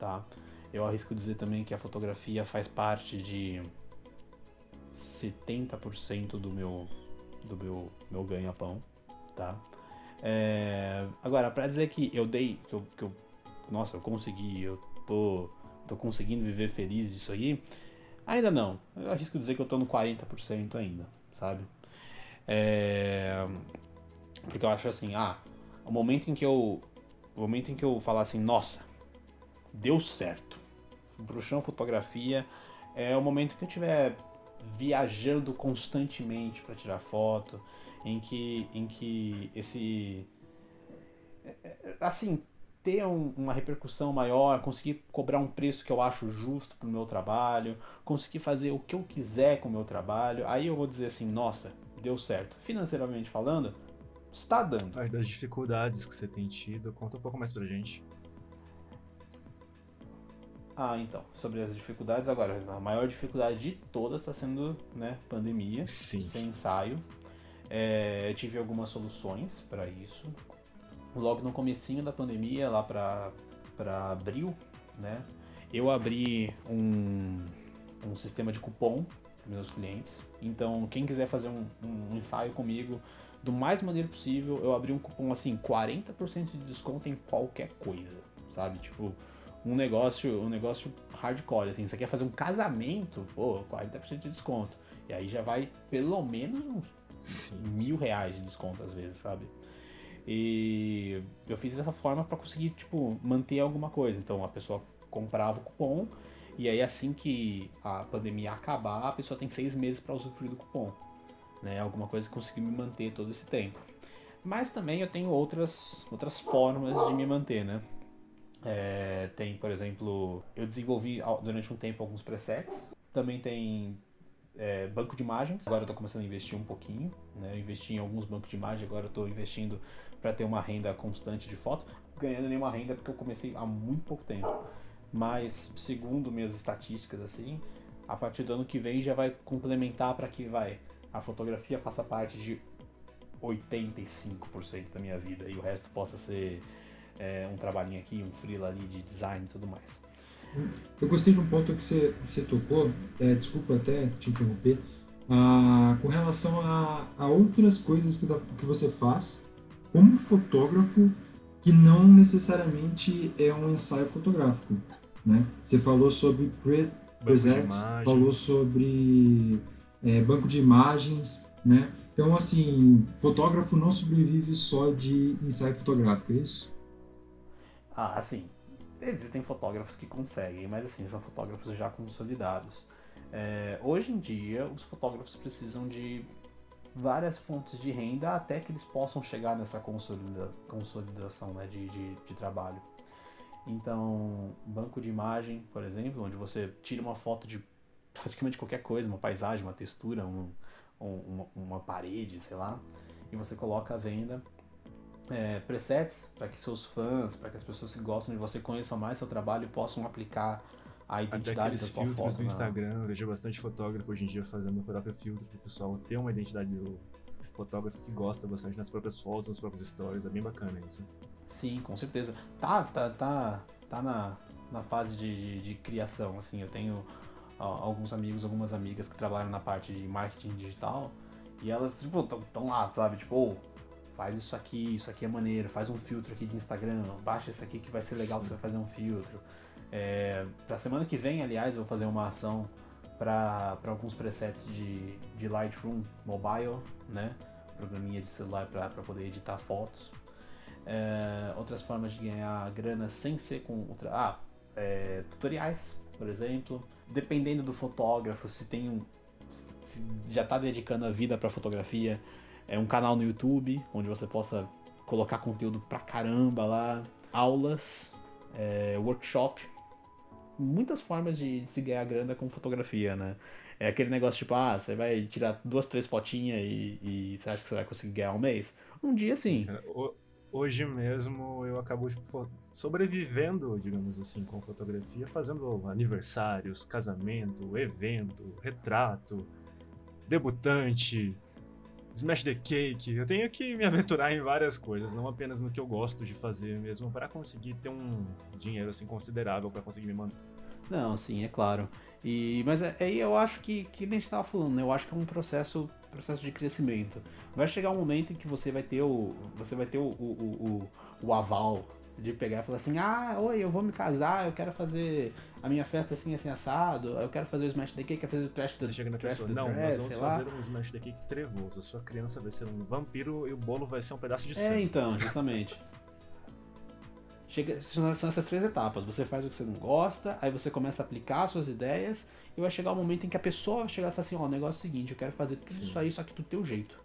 tá? Eu arrisco dizer também que a fotografia faz parte de 70% do meu, do meu, meu ganha-pão, tá? É, agora, pra dizer que eu dei, que eu, que eu, nossa, eu consegui, eu tô, tô conseguindo viver feliz disso aí, ainda não. Eu arrisco dizer que eu tô no 40% ainda, sabe? É, porque eu acho assim, ah, o momento em que eu, o momento em que eu falar assim, nossa, deu certo, bruxão fotografia, é o momento que eu tiver viajando constantemente para tirar foto, em que, em que esse. é, é, Assim, ter um- uma repercussão maior, conseguir cobrar um preço que eu acho justo pro meu trabalho, conseguir fazer o que eu quiser com o meu trabalho, aí eu vou dizer assim: nossa, deu certo. Financeiramente falando, está dando. Das dificuldades que você tem tido, conta um pouco mais pra gente. Ah, então, sobre as dificuldades agora, a maior dificuldade de todas está sendo, né, pandemia. Sim. sem ensaio. É, tive algumas soluções para isso. Logo no comecinho da pandemia, lá para para abril, né? Eu abri um, um sistema de cupom para meus clientes. Então, quem quiser fazer um, um ensaio comigo, do mais maneiro possível, eu abri um cupom assim, 40% de desconto em qualquer coisa, sabe? Tipo, um negócio, um negócio hardcore, assim, você quer fazer um casamento, pô, 40% de desconto. E aí já vai pelo menos uns Sim. mil reais de desconto às vezes, sabe? E eu fiz dessa forma para conseguir, tipo, manter alguma coisa. Então a pessoa comprava o cupom e aí assim que a pandemia acabar, a pessoa tem seis meses para usufruir do cupom. Né? Alguma coisa que conseguir me manter todo esse tempo. Mas também eu tenho outras, outras formas de me manter, né? É, tem, por exemplo, eu desenvolvi durante um tempo alguns presets. Também tem é, banco de imagens. Agora eu tô começando a investir um pouquinho, né? Eu investi em alguns bancos de imagem, agora eu tô investindo para ter uma renda constante de foto. Ganhando nenhuma renda porque eu comecei há muito pouco tempo. mas segundo minhas estatísticas assim, a partir do ano que vem já vai complementar para que vai a fotografia faça parte de 85% da minha vida e o resto possa ser é, um trabalhinho aqui, um freela ali de design e tudo mais. Eu gostei de um ponto que você, você tocou, é, desculpa até te interromper, ah, com relação a, a outras coisas que, que você faz como fotógrafo que não necessariamente é um ensaio fotográfico. Né? Você falou sobre pre presets, falou sobre é, banco de imagens, né? Então, assim, fotógrafo não sobrevive só de ensaio fotográfico, é isso? Ah, sim. Existem fotógrafos que conseguem, mas assim, são fotógrafos já consolidados. É, hoje em dia, os fotógrafos precisam de várias fontes de renda até que eles possam chegar nessa consolida, consolidação né, de, de, de, trabalho. Então, banco de imagem, por exemplo, onde você tira uma foto de praticamente qualquer coisa, uma paisagem, uma textura, um, um, uma, uma, parede, sei lá, e você coloca à venda é, presets para que seus fãs, para que as pessoas que gostam de você conheçam mais seu trabalho e possam aplicar a identidade da sua filtros foto. do Instagram, eu vejo bastante fotógrafo hoje em dia fazendo o próprio filtro para o pessoal ter uma identidade do fotógrafo que gosta bastante nas próprias fotos, nas próprias stories, é bem bacana isso. Sim, com certeza. Tá, tá, tá, tá na, na fase de, de, de criação, assim, eu tenho ó, alguns amigos, algumas amigas que trabalham na parte de marketing digital e elas, tipo, tão lá, sabe, tipo, oh, faz isso aqui, isso aqui é maneiro, faz um filtro aqui de Instagram, baixa isso aqui que vai ser legal Sim. você vai fazer um filtro. É, para semana que vem, aliás, eu vou fazer uma ação para alguns presets de, de Lightroom Mobile, né? Programinha de celular para poder editar fotos. É, outras formas de ganhar grana sem ser com outra, ah, é, tutoriais, por exemplo. Dependendo do fotógrafo, se tem um, se já está dedicando a vida para fotografia, é um canal no YouTube onde você possa colocar conteúdo pra caramba lá, aulas, é, workshop muitas formas de, se ganhar grana com fotografia, né? É aquele negócio tipo, ah, você vai tirar duas, três fotinhas e, e você acha que você vai conseguir ganhar um mês? Um dia sim. Hoje mesmo eu acabo tipo, sobrevivendo, digamos assim, com fotografia, fazendo aniversários, casamento, evento, retrato, debutante, Smash the Cake. Eu tenho que me aventurar em várias coisas, não apenas no que eu gosto de fazer mesmo, para conseguir ter um dinheiro assim considerável para conseguir me manter. Não, sim, é claro. E, mas é, aí eu acho que, que nem estava falando, né? Eu acho que é um processo, processo de crescimento. Vai chegar um momento em que você vai ter o, você vai ter o, o, o, o aval de pegar e falar assim, ah, oi, eu vou me casar, eu quero fazer a minha festa assim, assim, assado, eu quero fazer o Smash the Cake, quero fazer o Trash do Você chega na pessoa, não, nós vamos fazer lá. um Smash the Cake trevoso, a sua criança vai ser um vampiro e o bolo vai ser um pedaço de é, sangue. É, então, justamente. Chega, são essas três etapas. Você faz o que você não gosta, aí você começa a aplicar suas ideias, e vai chegar o um momento em que a pessoa vai chegar e falar assim, ó, oh, o negócio é o seguinte, eu quero fazer tudo Sim. isso aí, só que do teu jeito.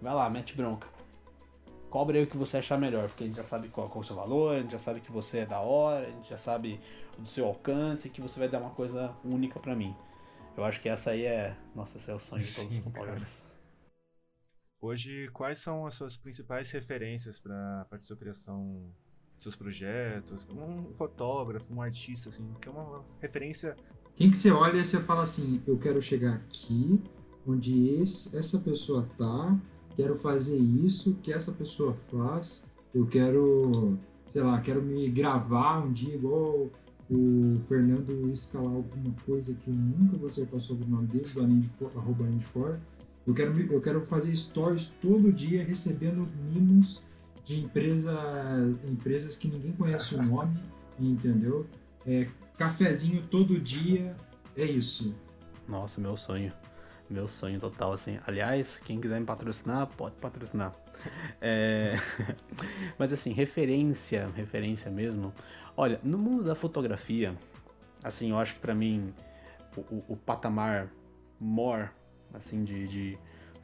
Vai lá, mete bronca. Cobre aí o que você achar melhor, porque a gente já sabe qual, qual é o seu valor, a gente já sabe que você é da hora, a gente já sabe do seu alcance, que você vai dar uma coisa única para mim. Eu acho que essa aí é. Nossa, esse é o sonho de todos os fotógrafos. Hoje, quais são as suas principais referências para a sua criação seus projetos, um fotógrafo, um artista, assim, que é uma referência. Quem que você olha e você fala assim, eu quero chegar aqui, onde esse, essa pessoa tá, quero fazer isso que essa pessoa faz, eu quero, sei lá, quero me gravar um dia igual o Fernando escalar alguma coisa que eu nunca vou acertar o sobrenome dele, do Além de For, arroba Além de For. Eu quero, eu quero fazer stories todo dia recebendo mimos de empresa, empresas que ninguém conhece o nome, entendeu? É, cafezinho todo dia, é isso. Nossa, meu sonho. Meu sonho total, assim. Aliás, quem quiser me patrocinar, pode patrocinar. É... Mas assim, referência, referência mesmo. Olha, no mundo da fotografia, assim, eu acho que para mim o, o, o, patamar more, assim, de, de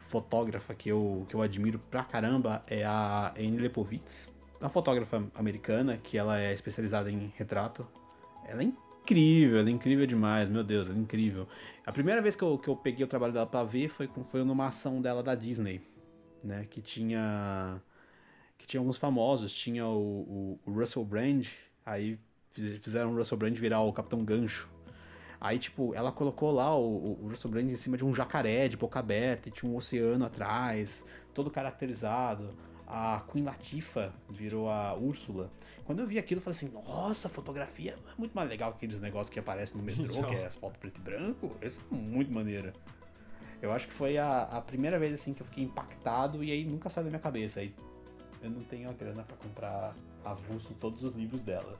fotógrafa que eu, que eu admiro pra caramba é a Anne Leibovitz, uma fotógrafa americana que ela é especializada em retrato. Ela é incrível, ela é incrível demais, meu Deus, ela é incrível. A primeira vez que eu, que eu peguei o trabalho dela pra ver foi, foi numa ação dela da Disney, né, que tinha que tinha alguns famosos, tinha o, o, o Russell Brand, aí fizeram o Russell Brand virar o Capitão Gancho. Aí, tipo, ela colocou lá o, o Russell Brand em cima de um jacaré de boca aberta, e tinha um oceano atrás, todo caracterizado. A Queen Latifa virou a Úrsula. Quando eu vi aquilo, eu falei assim: nossa, fotografia é muito mais legal que aqueles negócios que aparecem no metrô, Então. que é as fotos preto e branco. Isso é muito maneiro. Eu acho que foi a, a primeira vez assim que eu fiquei impactado e aí nunca saiu da minha cabeça. Aí eu não tenho a grana pra comprar avulso todos os livros dela.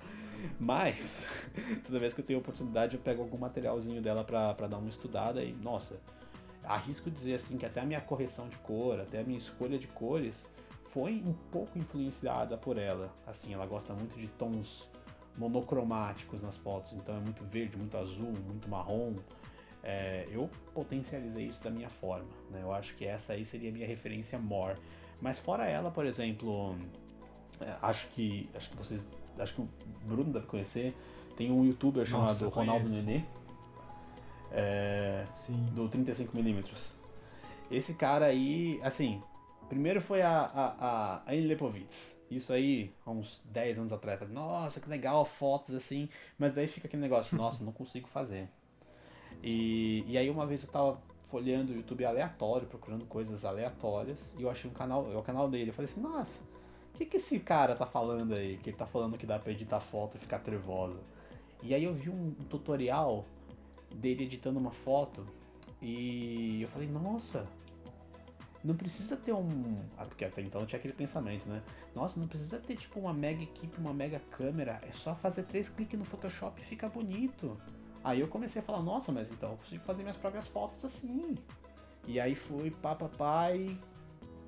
Mas, toda vez que eu tenho oportunidade, eu pego algum materialzinho dela pra, pra dar uma estudada e, nossa, arrisco dizer assim que até a minha correção de cor, até a minha escolha de cores foi um pouco influenciada por ela. Assim, ela gosta muito de tons monocromáticos nas fotos, então é muito verde, muito azul, muito marrom. É, eu potencializei isso da minha forma, né? Eu acho que essa aí seria a minha referência maior. Mas fora ela, por exemplo, é, acho que acho que vocês, acho que o Bruno deve conhecer, tem um youtuber chamado Nossa, Ronaldo. Nenê. É, Sim. do 35mm. Esse cara aí, assim, primeiro foi a, a, a Anne. Isso aí, há uns 10 anos atrás. Nossa, que legal, fotos assim. Mas daí fica aquele negócio, nossa, não consigo fazer. E, e aí uma vez eu tava folheando o YouTube aleatório, procurando coisas aleatórias, e eu achei um canal, o canal dele. Eu falei assim, nossa, o que, que esse cara tá falando aí? Que ele tá falando que dá pra editar foto e ficar trevosa. E aí eu vi um tutorial dele editando uma foto e eu falei, nossa, não precisa ter um. Ah, porque até então tinha aquele pensamento, né? Nossa, não precisa ter tipo uma mega equipe, uma mega câmera, é só fazer três cliques no Photoshop e fica bonito. Aí eu comecei a falar, nossa, mas então eu consigo fazer minhas próprias fotos assim. E aí fui pá, pá, pá e.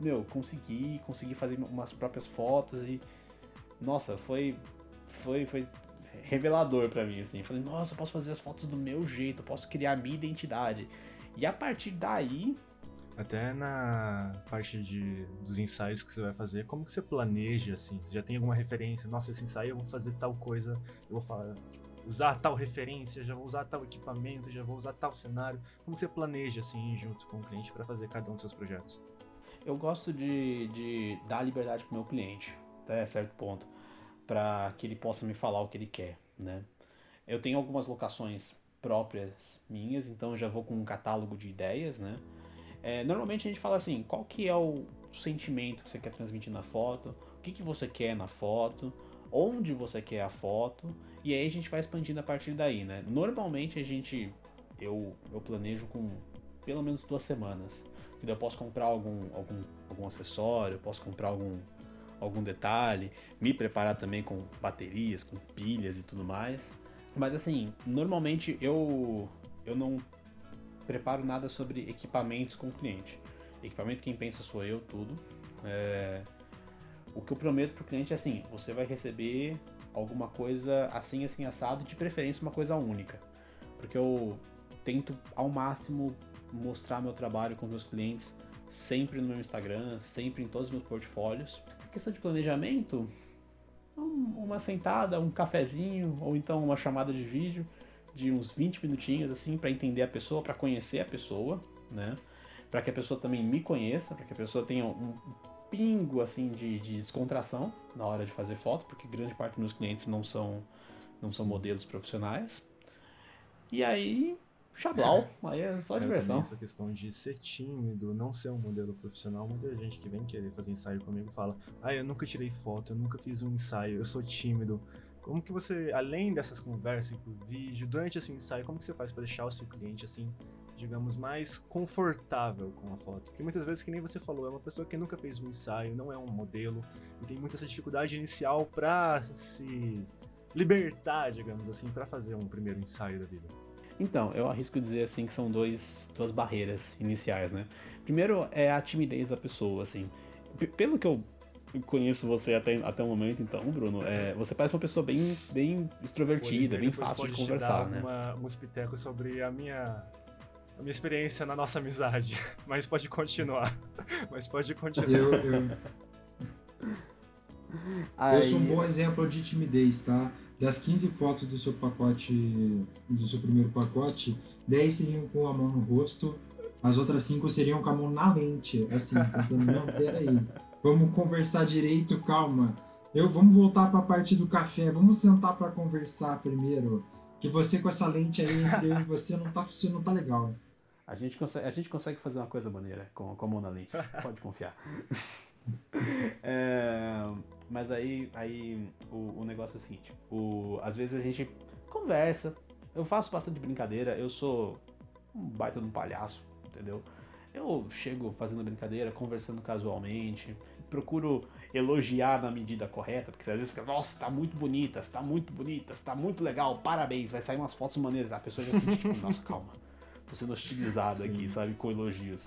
Meu, consegui, consegui fazer umas próprias fotos e. Nossa, foi. Foi. Foi revelador pra mim, assim. Falei, nossa, eu posso fazer as fotos do meu jeito, eu posso criar a minha identidade. E a partir daí, Até na parte de, dos ensaios que você vai fazer, como que você planeja, assim? Você já tem alguma referência? Nossa, esse ensaio eu vou fazer tal coisa, eu vou falar, usar tal referência, já vou usar tal equipamento, já vou usar tal cenário. Como que você planeja, assim, junto com o cliente para fazer cada um dos seus projetos? eu gosto de, de dar liberdade pro meu cliente, até certo ponto, para que ele possa me falar o que ele quer, né? Eu tenho algumas locações próprias minhas, então já vou com um catálogo de ideias, né? É, normalmente a gente fala assim, qual que é o sentimento que você quer transmitir na foto, o que, que você quer na foto, onde você quer a foto, e aí a gente vai expandindo a partir daí, né? Normalmente a gente, eu, eu planejo com pelo menos duas semanas, que eu posso comprar algum, algum, algum acessório, eu posso comprar algum, algum detalhe, me preparar também com baterias, com pilhas e tudo mais. Mas assim, normalmente eu, eu não preparo nada sobre equipamentos com o cliente. Equipamento quem pensa sou eu, tudo. É, O que eu prometo pro cliente é assim, você vai receber alguma coisa assim, assim, assado, de preferência uma coisa única. Porque eu tento ao máximo mostrar meu trabalho com meus clientes sempre no meu Instagram, sempre em todos os meus portfólios. A questão de planejamento, um- uma sentada, um cafezinho ou então uma chamada de vídeo de uns 20 minutinhos assim para entender a pessoa, para conhecer a pessoa, né? Para que a pessoa também me conheça, para que a pessoa tenha um pingo assim de, de descontração na hora de fazer foto, porque grande parte dos meus clientes não são não são Sim. modelos profissionais. E aí, chablau, aí é só É, diversão. Essa questão de ser tímido, não ser um modelo profissional, muita gente que vem querer fazer ensaio comigo fala: Ah, eu nunca tirei foto, eu nunca fiz um ensaio, eu sou tímido. Como que você, além dessas conversas por vídeo, durante esse ensaio, como que você faz para deixar o seu cliente assim, digamos, mais confortável com a foto? Porque muitas vezes, que nem você falou, é uma pessoa que nunca fez um ensaio, não é um modelo, e tem muita essa dificuldade inicial pra se libertar, digamos assim, pra fazer um primeiro ensaio da vida. Então, eu arrisco dizer assim que são dois, duas barreiras iniciais, né? Primeiro é a timidez da pessoa, assim. P- pelo que eu conheço você até, até o momento, então, Bruno, é, você parece uma pessoa bem, bem extrovertida, bem fácil de pode te conversar, dar né? Uma, uns pitecos sobre a minha, a minha experiência na nossa amizade. Mas pode continuar. Mas pode continuar. Eu, eu, eu sou um bom exemplo de timidez, tá? Das 15 fotos do seu pacote, do seu primeiro pacote, 10 seriam com a mão no rosto, as outras 5 seriam com a mão na lente, assim, tentando, não, peraí, vamos conversar direito, calma. Eu vamos voltar para a parte do café. Vamos sentar para conversar primeiro. Que você com essa lente aí entre eu e você não tá, você não tá legal. A gente, consegue, a gente consegue fazer uma coisa maneira com, com a mão na lente. Pode confiar. é, mas aí, aí o, o negócio é o seguinte: o, às vezes a gente conversa. Eu faço bastante brincadeira. Eu sou um baita de um palhaço, entendeu? Eu chego fazendo brincadeira, conversando casualmente, procuro elogiar na medida correta, porque às vezes fica, nossa, tá muito bonita, tá muito bonita, tá muito legal, parabéns, vai sair umas fotos maneiras. A pessoa já fica tipo, nossa, calma, tô sendo hostilizado aqui, sabe, com elogios.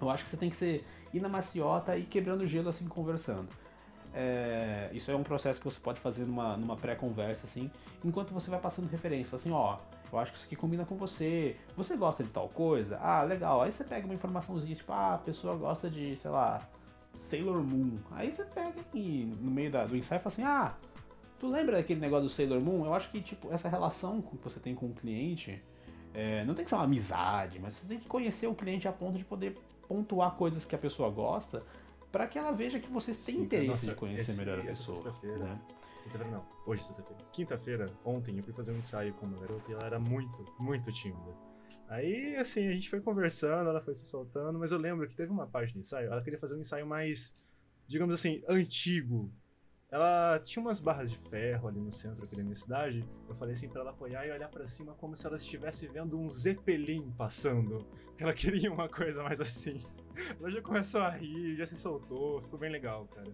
Eu acho que você tem que ser ir na maciota e quebrando gelo assim, conversando. É, isso é um processo que você pode fazer numa, numa pré-conversa, assim, enquanto você vai passando referência, assim, ó, eu acho que isso aqui combina com você. Você gosta de tal coisa? Ah, legal. Aí você pega uma informaçãozinha, tipo, ah, a pessoa gosta de, sei lá, Sailor Moon. Aí você pega e no meio da, do ensaio fala assim, ah, tu lembra daquele negócio do Sailor Moon? Eu acho que, tipo, essa relação que você tem com o cliente, é, não tem que ser uma amizade, mas você tem que conhecer o cliente a ponto de poder pontuar coisas que a pessoa gosta para que ela veja que você tem interesse nossa, em conhecer esse, melhor a pessoa. Né? Sexta-feira não, hoje sexta-feira. Quinta-feira, ontem, eu fui fazer um ensaio com uma garota e ela era muito, muito tímida. Aí, assim, a gente foi conversando, ela foi se soltando, mas eu lembro que teve uma parte do ensaio, ela queria fazer um ensaio mais, digamos assim, antigo. Ela tinha umas barras de ferro ali no centro aqui da minha cidade. Eu falei assim para ela apoiar e olhar para cima como se ela estivesse vendo um zeppelin passando. Ela queria uma coisa mais assim. Ela já começou a rir, já se soltou, ficou bem legal, cara.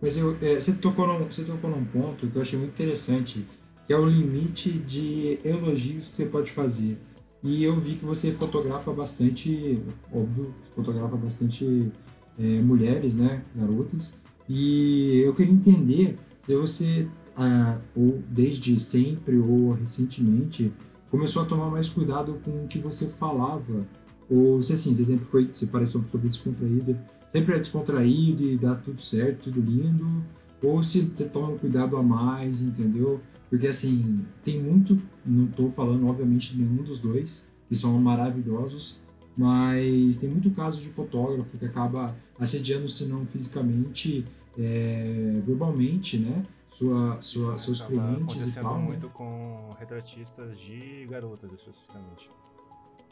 Mas eu, é, você, tocou num, você tocou num ponto que eu achei muito interessante, que é o limite de elogios que você pode fazer. E eu vi que você fotografa bastante, óbvio, fotografa bastante é, mulheres, né, garotas. E eu queria entender se você, ah, ou desde sempre ou recentemente, começou a tomar mais cuidado com o que você falava. Ou se assim, você sempre foi, você pareceu uma pessoa descontraída, sempre é descontraído e dá tudo certo, tudo lindo. Ou se você toma um cuidado a mais, entendeu? Porque, assim, tem muito, não estou falando, obviamente, de nenhum dos dois, que são maravilhosos, mas tem muito caso de fotógrafo que acaba assediando, se não fisicamente, é, verbalmente, né? Sua, sua, Isso seus clientes e tal. Né? muito né? com retratistas de garotas, especificamente.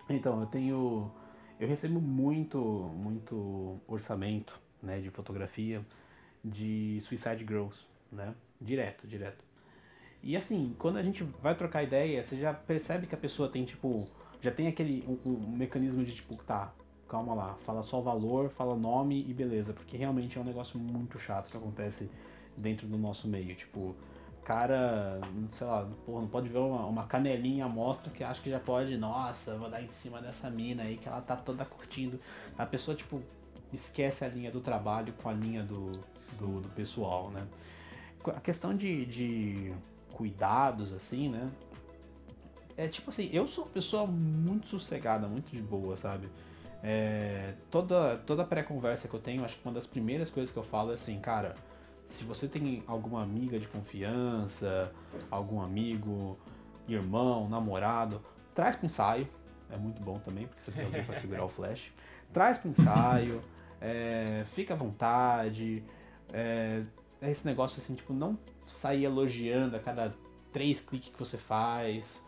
Então, eu tenho. Eu recebo muito, muito orçamento né, de fotografia de Suicide Girls, né? Direto, direto. E assim, quando a gente vai trocar ideia, você já percebe que a pessoa tem, tipo, já tem aquele um, um mecanismo de tipo, tá, calma lá, fala só o valor, fala nome e beleza, porque realmente é um negócio muito chato que acontece dentro do nosso meio, tipo, cara, sei lá, porra, não pode ver uma, uma canelinha mostra que acha que já pode, nossa, vou dar em cima dessa mina aí que ela tá toda curtindo. A pessoa, tipo, esquece a linha do trabalho com a linha do, do, do pessoal, né? A questão de, de cuidados, assim, né? É tipo assim, eu sou uma pessoa muito sossegada, muito de boa, sabe? É, toda toda pré-conversa que eu tenho, acho que uma das primeiras coisas que eu falo é assim, cara, se você tem alguma amiga de confiança, algum amigo, irmão, namorado, traz para ensaio. É muito bom também, porque você tem alguém para segurar o flash. Traz para ensaio, é, fica à vontade. É, é esse negócio assim, tipo, não sair elogiando a cada três cliques que você faz.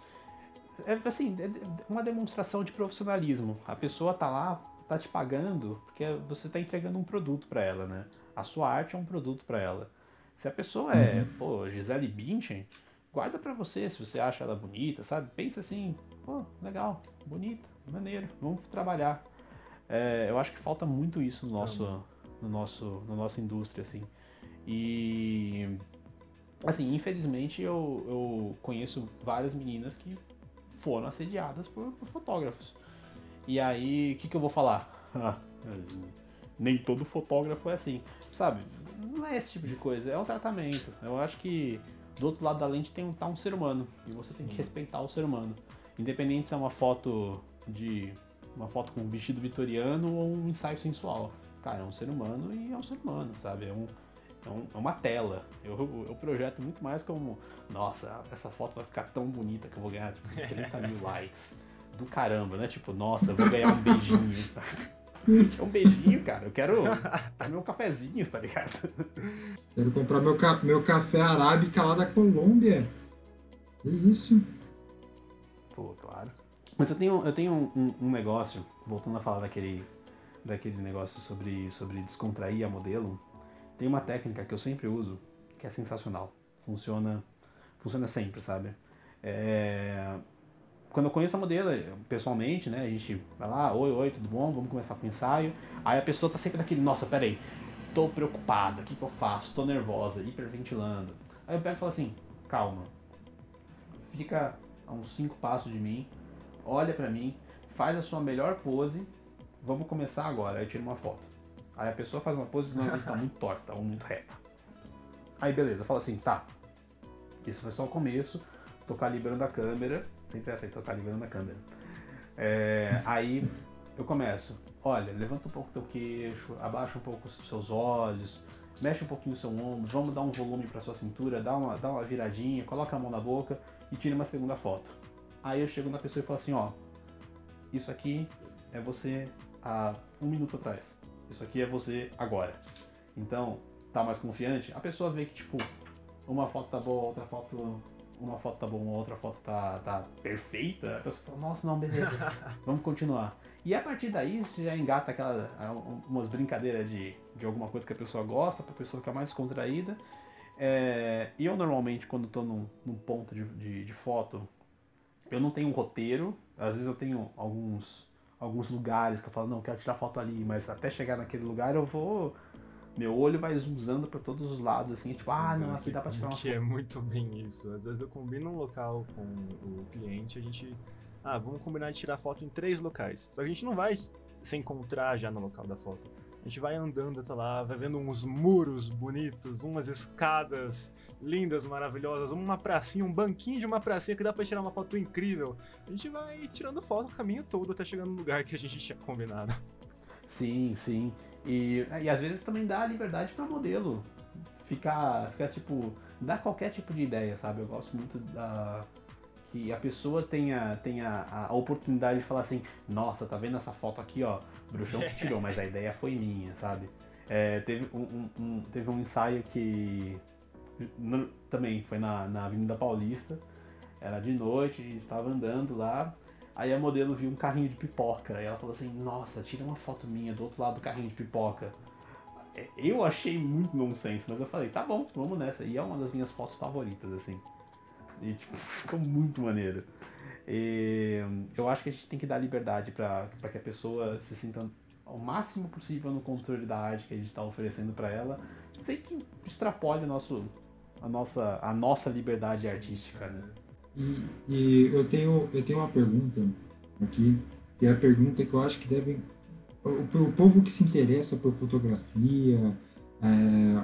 É assim, é uma demonstração de profissionalismo. A pessoa tá lá, tá te pagando, porque você tá entregando um produto para ela, né? A sua arte é um produto para ela. Se a pessoa é, uhum. pô, Gisele Bündchen, guarda para você se você acha ela bonita, sabe? Pensa assim, pô, legal, bonita, maneiro, vamos trabalhar. É, eu acho que falta muito isso no nosso, no nosso, na nossa indústria, assim. E assim, infelizmente eu, eu conheço várias meninas que foram assediadas por, por fotógrafos. E aí, o que, que eu vou falar? nem todo fotógrafo é assim. Sabe? Não é esse tipo de coisa, é um tratamento. Eu acho que do outro lado da lente tem tá um ser humano. E você Sim. tem que respeitar o ser humano. Independente se é uma foto de. uma foto com um vestido vitoriano ou um ensaio sensual. Cara, é um ser humano e é um ser humano, sabe? É um, é, um, é uma tela. Eu, eu projeto muito mais como, nossa, essa foto vai ficar tão bonita que eu vou ganhar tipo, 30 mil likes. Do caramba, né? Tipo, nossa, eu vou ganhar um beijinho. É um beijinho, cara. Eu quero, quero meu cafezinho, tá ligado? Quero comprar meu, ca... meu café arábica lá da Colômbia. Que isso? Pô, claro. Mas eu tenho, eu tenho um, um, negócio, voltando a falar daquele, daquele negócio sobre, sobre descontrair a modelo, tem uma técnica que eu sempre uso, que é sensacional. Funciona, funciona sempre, sabe? É, quando eu conheço a modelo pessoalmente, né, a gente vai lá, oi, oi, tudo bom? Vamos começar com o ensaio. Aí a pessoa tá sempre daquele, nossa, peraí, tô preocupada, o que, que eu faço? Tô nervosa, hiperventilando. Aí eu pego e falo assim, calma, fica a uns 5 passos de mim, olha pra mim, faz a sua melhor pose, vamos começar agora. Aí tira uma foto. Aí a pessoa faz uma pose que normalmente tá muito torta ou muito reta. Aí beleza, fala assim, tá, isso foi só o começo, tô calibrando a câmera, Sempre essa aí, tô calibrando a câmera. É, aí eu começo. Olha, levanta um pouco teu queixo, abaixa um pouco os seus olhos, mexe um pouquinho o seu ombro, vamos dar um volume para sua cintura, dá uma, dá uma viradinha, coloca a mão na boca e tira uma segunda foto. Aí eu chego na pessoa e falo assim, ó, isso aqui é você há um minuto atrás. Isso aqui é você agora. Então, tá mais confiante? A pessoa vê que, tipo, uma foto tá boa, outra foto uma foto tá boa, outra foto tá, tá perfeita, a pessoa fala, nossa, não, beleza, vamos continuar. E a partir daí você já engata aquela, umas brincadeiras de, de alguma coisa que a pessoa gosta, pra pessoa ficar mais contraída. É, e eu normalmente, quando tô num, num ponto de, de, de, foto, eu não tenho um roteiro, às vezes eu tenho alguns, alguns lugares que eu falo, não, quero tirar foto ali, mas até chegar naquele lugar eu vou meu olho vai zoomando para todos os lados, assim, tipo, Sim, ah, não, aqui dá pra tirar uma Que é muito bem isso. Às vezes eu combino um local com o cliente, a gente. Ah, vamos combinar de tirar foto em três locais. Só que a gente não vai se encontrar já no local da foto. A gente vai andando até lá, vai vendo uns muros bonitos, umas escadas lindas, maravilhosas, uma pracinha, um banquinho de uma pracinha que dá pra tirar uma foto incrível. A gente vai tirando foto o caminho todo até chegar no lugar que a gente tinha combinado. Sim, sim. E, e às vezes também dá liberdade para modelo ficar, ficar tipo, dar qualquer tipo de ideia, sabe? Eu gosto muito da que a pessoa tenha, tenha a oportunidade de falar assim, nossa, tá vendo essa foto aqui, ó, bruxão que tirou, mas a ideia foi minha, sabe? É, teve, um, um, teve um ensaio que no, também foi na, na Avenida Paulista, era de noite, estava andando lá, Aí a modelo viu um carrinho de pipoca. E ela falou assim: Nossa, tira uma foto minha do outro lado do carrinho de pipoca. É, eu achei muito nonsense, mas eu falei: Tá bom, vamos nessa. E é uma das minhas fotos favoritas, assim. E tipo, ficou muito maneiro. E, eu acho que a gente tem que dar liberdade para que a pessoa se sinta ao máximo possível no controle da arte que a gente está oferecendo para ela, sem que extrapole nosso, a, nossa, a nossa liberdade artística, né? E, e, eu, tenho, eu tenho uma pergunta aqui, que é a pergunta que eu acho que devem. O, o povo que se interessa por fotografia, é,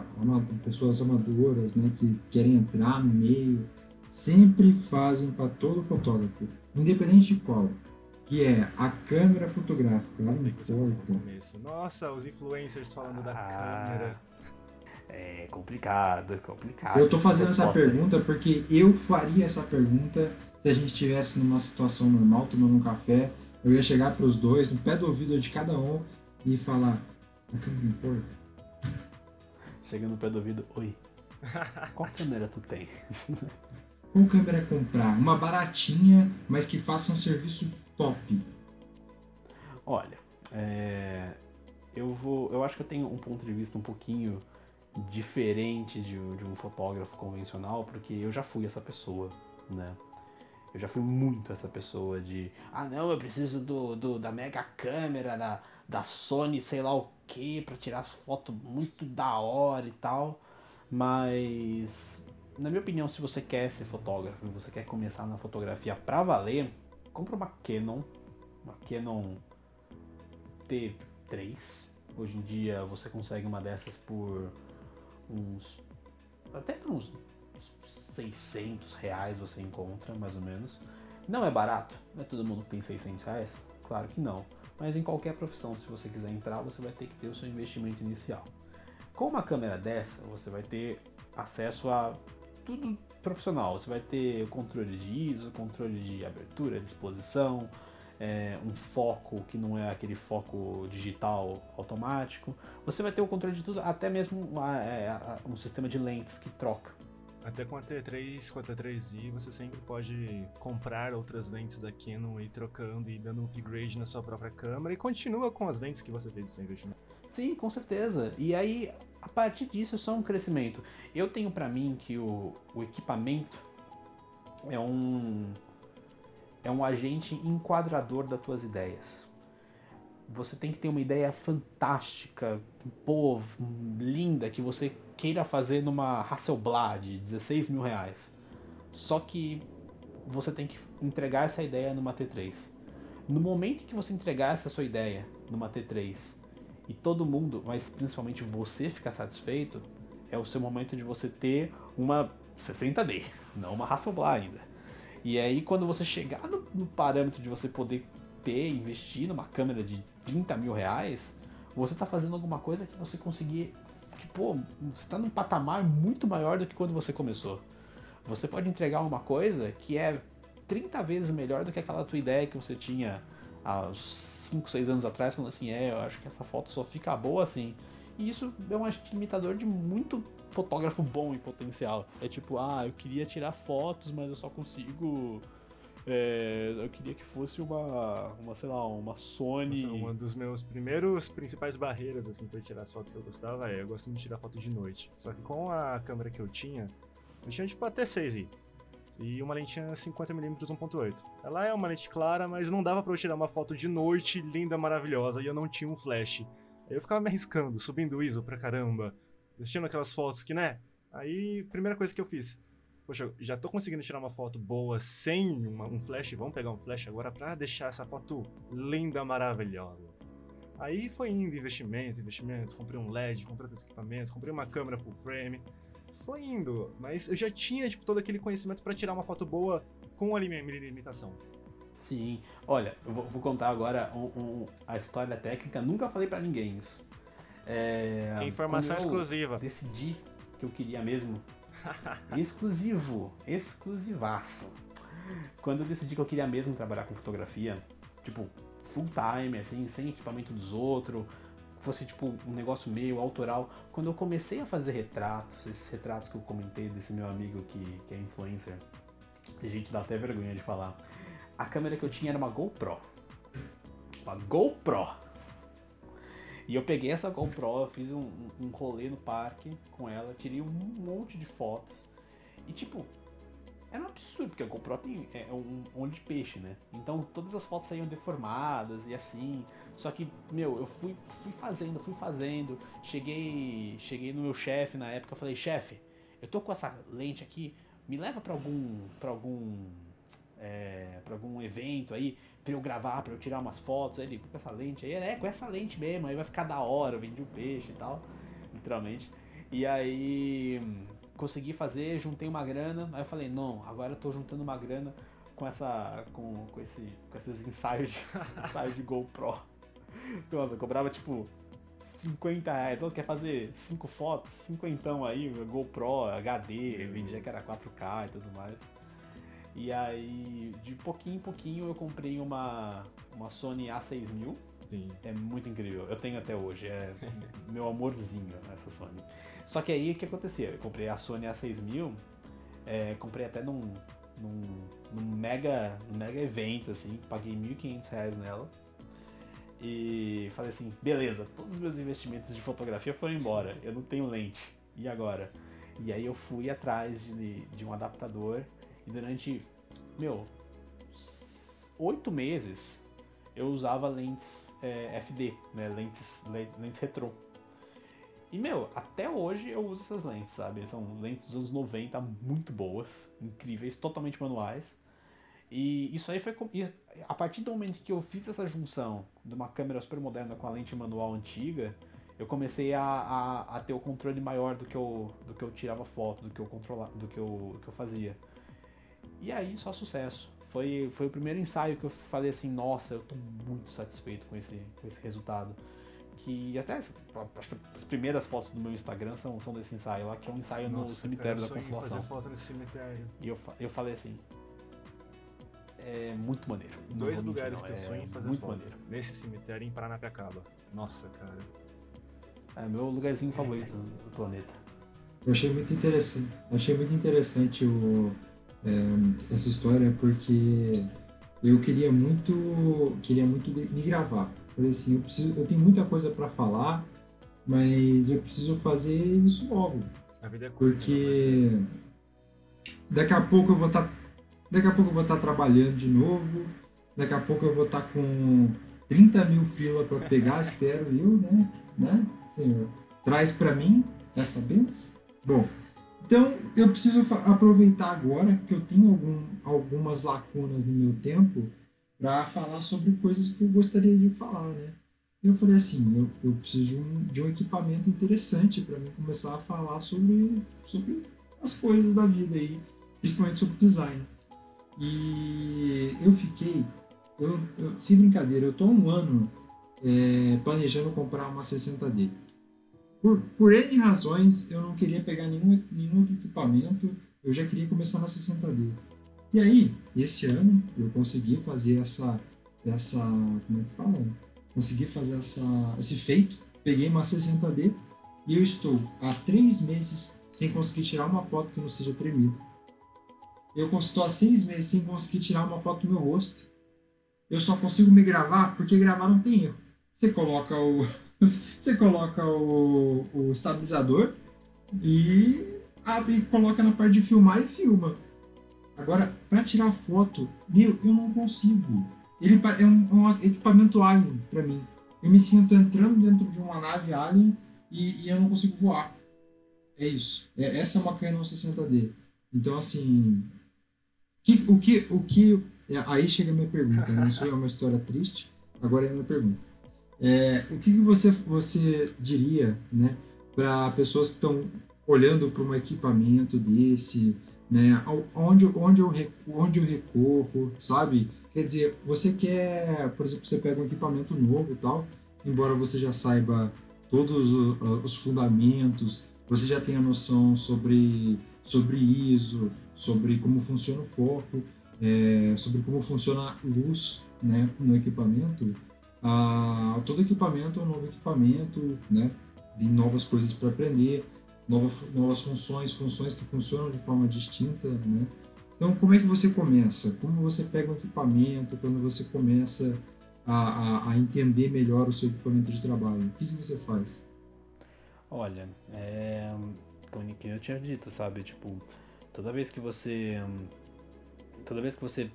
pessoas amadoras né, que querem entrar no meio, sempre fazem para todo fotógrafo, independente de qual, que é a câmera fotográfica. Lá no Nossa, os influencers falando ah. da câmera. É complicado, é complicado. Eu tô fazendo essa pergunta porque eu faria essa pergunta se a gente estivesse numa situação normal, tomando um café. Eu ia chegar para os dois, no pé do ouvido de cada um, e falar: A câmera importa? Chega no pé do ouvido: Oi, qual câmera tu tem? Qual câmera comprar? Uma baratinha, mas que faça um serviço top. Olha, é, eu vou. Eu acho que eu tenho um ponto de vista um pouquinho diferente de, de, um fotógrafo convencional, porque eu já fui essa pessoa, né? Eu já fui muito essa pessoa de, ah não, eu preciso do, do da mega câmera, da, da Sony, sei lá o que, para tirar as fotos muito da hora e tal. Mas, na minha opinião, se você quer ser fotógrafo, você quer começar na fotografia pra valer, compra uma Canon, uma Canon T3. Hoje em dia você consegue uma dessas por uns. até por uns 600 reais você encontra, mais ou menos. Não é barato, não é todo mundo que tem 600 reais? Claro que não. Mas em qualquer profissão, se você quiser entrar, você vai ter que ter o seu investimento inicial. Com uma câmera dessa, você vai ter acesso a tudo profissional. Você vai ter controle de ISO, controle de abertura, de exposição, é, um foco que não é aquele foco digital automático. Você vai ter o controle de tudo, até mesmo é, um sistema de lentes que troca. Até com a T3, com a T3i, você sempre pode comprar outras lentes da Canon e ir trocando e dando um upgrade na sua própria câmera e continua com as lentes que você fez sem investimento. Sim, com certeza. E aí, a partir disso, é só um crescimento. Eu tenho para mim que o, o equipamento é um é um agente enquadrador das tuas ideias. Você tem que ter uma ideia fantástica, boa, linda, que você queira fazer numa Hasselblad de 16 mil reais. Só que você tem que entregar essa ideia numa T3. No momento que você entregar essa sua ideia numa T3 e todo mundo, mas principalmente você ficar satisfeito, é o seu momento de você ter uma 60D, não uma Hasselblad ainda. E aí quando você chegar no, no parâmetro de você poder ter, investir numa câmera de 30 mil reais, você está fazendo alguma coisa que você conseguir pô, você tá num patamar muito maior do que quando você começou. Você pode entregar uma coisa que é 30 vezes melhor do que aquela tua ideia que você tinha há 5, 6 anos atrás, quando assim, é, eu acho que essa foto só fica boa assim. E isso é um agente limitador de muito fotógrafo bom em potencial. É tipo, ah, eu queria tirar fotos, mas eu só consigo é, eu queria que fosse uma, uma, sei lá, uma Sony. Nossa, uma dos meus primeiros principais barreiras, assim, pra tirar as fotos que eu gostava é, eu gosto muito de tirar foto de noite. Só que com a câmera que eu tinha, eu tinha tipo a T6i. E uma lentinha 50mm 1.8. Ela é uma lente clara, mas não dava para eu tirar uma foto de noite linda, maravilhosa, e eu não tinha um flash. Eu ficava me arriscando, subindo o ISO pra caramba, deixando aquelas fotos que, né? Aí, primeira coisa que eu fiz, poxa, já tô conseguindo tirar uma foto boa sem uma, um flash, vamos pegar um flash agora para deixar essa foto linda, maravilhosa. Aí foi indo investimento, investimentos, comprei um LED, comprei outros equipamentos, comprei uma câmera full frame. Foi indo, mas eu já tinha tipo, todo aquele conhecimento para tirar uma foto boa com a limitação. Sim, olha, eu vou contar agora um, um, a história técnica, nunca falei para ninguém isso. É, Informação exclusiva. Decidi que eu queria mesmo Exclusivo, exclusivaço. Quando eu decidi que eu queria mesmo trabalhar com fotografia, tipo, full time, assim, sem equipamento dos outros, fosse tipo um negócio meio autoral. Quando eu comecei a fazer retratos, esses retratos que eu comentei desse meu amigo que, que é influencer, a gente dá até vergonha de falar. A câmera que eu tinha era uma GoPro. Uma GoPro! E eu peguei essa GoPro, fiz um, um rolê no parque com ela, tirei um monte de fotos. E tipo, era um absurdo, porque a GoPro tem, é um olho de peixe, né? Então todas as fotos saíam deformadas e assim. Só que, meu, eu fui, fui fazendo, fui fazendo. Cheguei, cheguei no meu chefe na época, falei, chefe, eu tô com essa lente aqui, me leva para algum, para algum é, para algum evento aí, pra eu gravar, pra eu tirar umas fotos. Aí ele, com essa lente aí, é, com essa lente mesmo, aí vai ficar da hora, eu vendi o peixe e tal, literalmente. E aí consegui fazer, juntei uma grana, aí eu falei, não, agora eu tô juntando uma grana com essa. com, com, esse, com esses ensaios de, ensaios de GoPro. Nossa, eu cobrava tipo 50 reais. Ou quer fazer 5 fotos? 50 aí, GoPro, HD, vendia que era 4K e tudo mais. E aí, de pouquinho em pouquinho, eu comprei uma, uma Sony A6000. Sim. É muito incrível. Eu tenho até hoje. É meu amorzinho essa Sony. Só que aí, o que acontecia? Eu comprei a Sony A6000. É, comprei até num, num, num, mega, num mega evento, assim. Paguei R$ 1.500 nela. E falei assim, beleza, todos os meus investimentos de fotografia foram embora. Eu não tenho lente. E agora? E aí eu fui atrás de, de um adaptador e durante, meu, oito meses eu usava lentes é, FD, né? Lentes, lentes retrô. E, meu, até hoje eu uso essas lentes, sabe? São lentes dos anos 90, muito boas, incríveis, totalmente manuais. E isso aí foi. A partir do momento que eu fiz essa junção de uma câmera super moderna com a lente manual antiga, eu comecei a, a, a ter o controle maior do que eu, do que eu tirava foto, do que eu controlava, do que eu, do que eu fazia. E aí, só sucesso. Foi, foi o primeiro ensaio que eu falei assim, nossa, eu tô muito satisfeito com esse, com esse resultado. Que até acho que as primeiras fotos do meu Instagram são, são desse ensaio lá, que é um ensaio nossa, no cemitério da Consolação. fazer foto nesse cemitério. E eu, eu falei assim, é muito maneiro. Dois lugares não, que eu é sonho em fazer muito foto. maneiro. Nesse cemitério em Paranapiacaba. Nossa, cara. É meu lugarzinho favorito do planeta. Eu achei muito interessante, achei muito interessante o, é, essa história porque eu queria muito, queria muito me gravar. Falei assim, eu preciso, eu tenho muita coisa para falar, mas eu preciso fazer isso logo, A vida é curta. né, porque daqui a pouco eu vou estar, daqui a pouco eu vou estar trabalhando de novo, daqui a pouco eu vou estar com 30 mil fila para pegar, espero eu, né, né, senhor, traz para mim essa benção. Bom, então eu preciso aproveitar agora que eu tenho algum, algumas lacunas no meu tempo para falar sobre coisas que eu gostaria de falar, né? Eu falei assim, eu, eu preciso de um, equipamento interessante para mim começar a falar sobre, sobre as coisas da vida aí, principalmente sobre design. E eu fiquei, eu, eu- sem brincadeira, eu tô um ano é, planejando comprar uma 60D. Por, por N razões, eu não queria pegar nenhum, nenhum outro equipamento, eu já queria começar na 60D. E aí, esse ano, eu consegui fazer essa, essa como é que fala? Consegui fazer essa, esse feito, peguei uma 60D e eu estou há três meses sem conseguir tirar uma foto que não seja tremida. Eu estou há seis meses sem conseguir tirar uma foto do meu rosto. Eu só consigo me gravar porque gravar não tem erro. Você coloca o, você coloca o, o estabilizador e abre coloca na parte de filmar e filma. Agora, para tirar foto, meu, eu não consigo. Ele é um, um equipamento alien para mim. Eu me sinto entrando dentro de uma nave alien e, e eu não consigo voar. É isso. É, essa é uma Canon 60D. Então, assim, que- o que, o que, é, aí chega a minha pergunta. Né? Isso é uma história triste. Agora é a minha pergunta. É, o que, que você, você diria, né, para pessoas que estão olhando para um equipamento desse, né, onde, onde, eu, onde eu recorro, sabe? Quer dizer, você quer, por exemplo, você pega um equipamento novo e tal, embora você já saiba todos os fundamentos, você já tenha noção sobre, sobre ISO, sobre como funciona o foco, é, sobre como funciona a luz né, no equipamento, ah, todo equipamento é um novo equipamento, né? Tem novas coisas para aprender, novas, novas funções, funções que funcionam de forma distinta, né? Então, como é que você começa? Como você pega um equipamento, quando você começa a, a, a entender melhor o seu equipamento de trabalho? O que, que você faz? Olha, é. Como eu tinha dito, sabe? Tipo, toda vez que você. Toda vez que você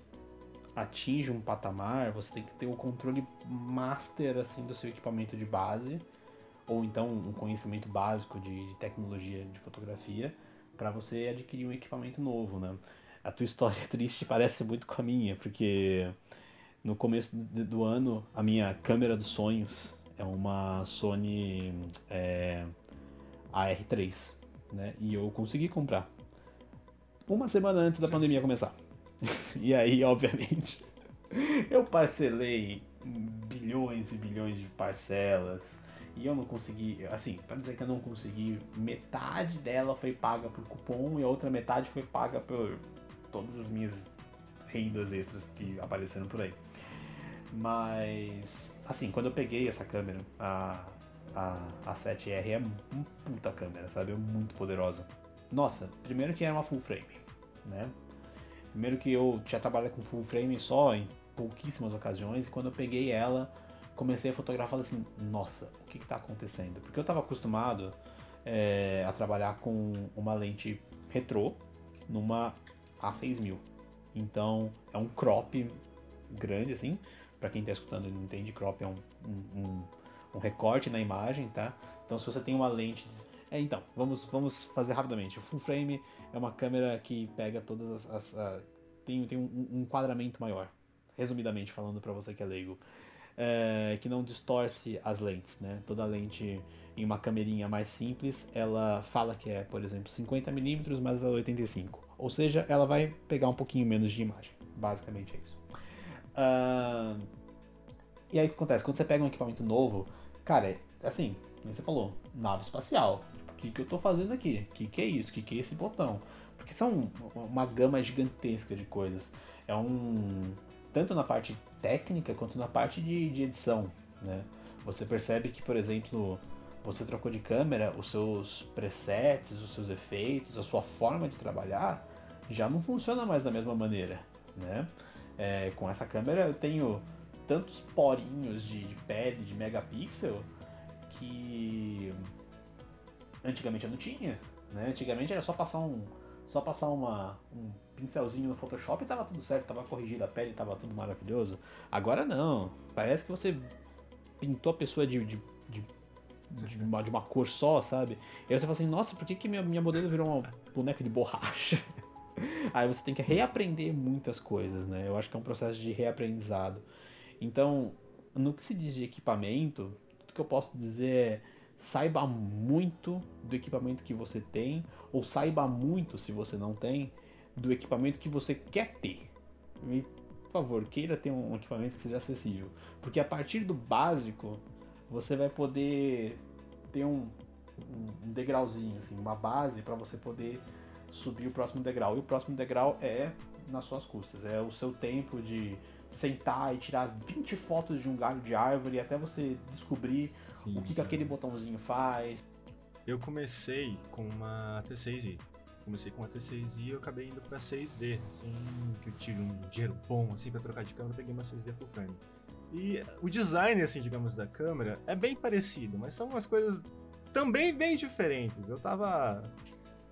atinge um patamar, você tem que ter o controle master assim do seu equipamento de base, ou então um conhecimento básico de, de tecnologia de fotografia, para você adquirir um equipamento novo, né? A tua história triste parece muito com a minha, porque no começo do ano a minha câmera dos sonhos é uma Sony é, AR3, né? E eu consegui comprar uma semana antes da pandemia começar. e aí, obviamente, eu parcelei bilhões e bilhões de parcelas e eu não consegui, assim, para dizer que eu não consegui, metade dela foi paga por cupom e a outra metade foi paga por todas as minhas rendas extras que apareceram por aí. Mas, assim, quando eu peguei essa câmera, a, a, a 7R é uma puta câmera, sabe? É muito poderosa. Nossa, primeiro que era uma full frame, né? Primeiro que eu tinha trabalhado com full frame só em pouquíssimas ocasiões, e quando eu peguei ela, comecei a fotografar assim, nossa, o que está acontecendo? Porque eu estava acostumado é, a trabalhar com uma lente retrô numa A6000. Então é um crop grande assim, para quem está escutando e não entende, crop é um, um, um, recorte na imagem, tá? Então se você tem uma lente é, então, vamos, vamos fazer rapidamente. O full frame é uma câmera que pega todas as. as- a- tem tem um, um enquadramento maior. Resumidamente falando para você que é leigo. É, que não distorce as lentes, né? Toda lente em uma camerinha mais simples, ela fala que é, por exemplo, 50mm, mas ela é 85. Ou seja, ela vai pegar um pouquinho menos de imagem. Basicamente é isso. Ah, e aí o que acontece? Quando você pega um equipamento novo, cara, é assim, como você falou, nave espacial. Que, que eu tô fazendo aqui? O que, que é isso? O que, que é esse botão? Porque são uma gama gigantesca de coisas. É um. Tanto na parte técnica quanto na parte de, de edição. Né? Você percebe que, por exemplo, você trocou de câmera, os seus presets, os seus efeitos, a sua forma de trabalhar já não funciona mais da mesma maneira. Né? É, com essa câmera eu tenho tantos porinhos de, de pele, de megapixel, que antigamente eu não tinha. Né? Antigamente era só passar um, só passar uma, um pincelzinho no Photoshop e tava tudo certo, tava corrigida a pele, tava tudo maravilhoso. Agora não, parece que você pintou a pessoa de, de, de, de, uma, de uma cor só, sabe? E aí você fala assim, nossa, por que, que minha, minha modelo virou uma boneca de borracha? aí você tem que reaprender muitas coisas, né? Eu acho que é um processo de reaprendizado. Então, no que se diz de equipamento, o que eu posso dizer é saiba muito do equipamento que você tem, ou saiba muito, se você não tem, do equipamento que você quer ter. E, por favor, queira ter um equipamento que seja acessível. Porque a partir do básico, você vai poder ter um, um degrauzinho, assim, uma base para você poder subir o próximo degrau. E o próximo degrau é nas suas custas, é o seu tempo de sentar e tirar 20 fotos de um galho de árvore até você descobrir Sim, o que, que aquele botãozinho faz. Eu comecei com uma T6i. Comecei com uma T6i e eu acabei indo pra 6D, assim, que eu tive um dinheiro bom, assim, pra trocar de câmera, peguei uma 6D full frame. E o design, assim, digamos, da câmera é bem parecido, mas são umas coisas também bem diferentes. Eu tava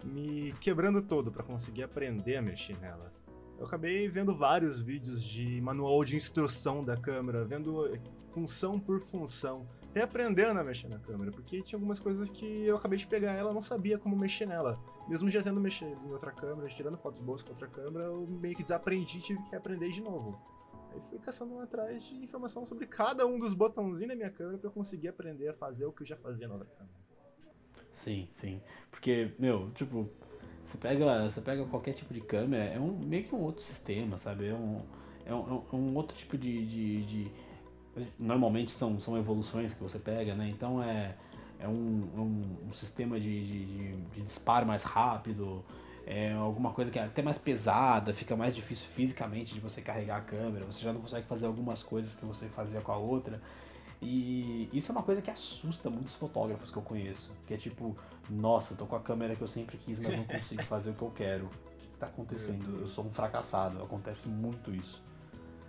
me quebrando todo para conseguir aprender a mexer nela eu acabei vendo vários vídeos de manual de instrução da câmera, vendo função por função, reaprendendo a mexer na câmera, porque tinha algumas coisas que eu acabei de pegar ela, não sabia como mexer nela. Mesmo já tendo mexido em outra câmera, tirando fotos boas com outra câmera, eu meio que desaprendi e tive que aprender de novo. Aí fui caçando atrás de informação sobre cada um dos botãozinhos da minha câmera para eu conseguir aprender a fazer o que eu já fazia na outra câmera. Sim, sim. Porque, meu, tipo, você pega, você pega qualquer tipo de câmera, é um, meio que um outro sistema, sabe? É um, é um, é um outro tipo de, de, de, Normalmente são, são evoluções que você pega, né? Então é, é um, é um, um sistema de, de, de, disparo mais rápido, é alguma coisa que é até mais pesada, fica mais difícil fisicamente de você carregar a câmera, você já não consegue fazer algumas coisas que você fazia com a outra. E isso é uma coisa que assusta muitos fotógrafos que eu conheço. Que é tipo, nossa, tô com a câmera que eu sempre quis, mas não consigo fazer o que eu quero. O que tá acontecendo? Eu sou um fracassado. Acontece muito isso.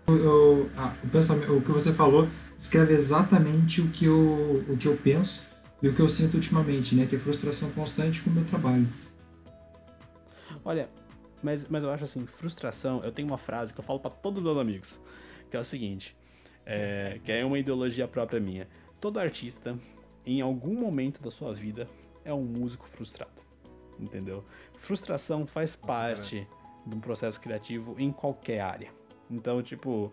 Eu, ah, o, o que você falou escreve exatamente o que, eu, o que eu penso e o que eu sinto ultimamente, né? Que é frustração constante com o meu trabalho. Olha, mas, mas eu acho assim, frustração, eu tenho uma frase que eu falo para todos os meus amigos, que é o seguinte, é, que é uma ideologia própria minha. Todo artista, em algum momento da sua vida, é um músico frustrado. Entendeu? Frustração faz Nossa, parte cara. de um processo criativo em qualquer área. Então, tipo,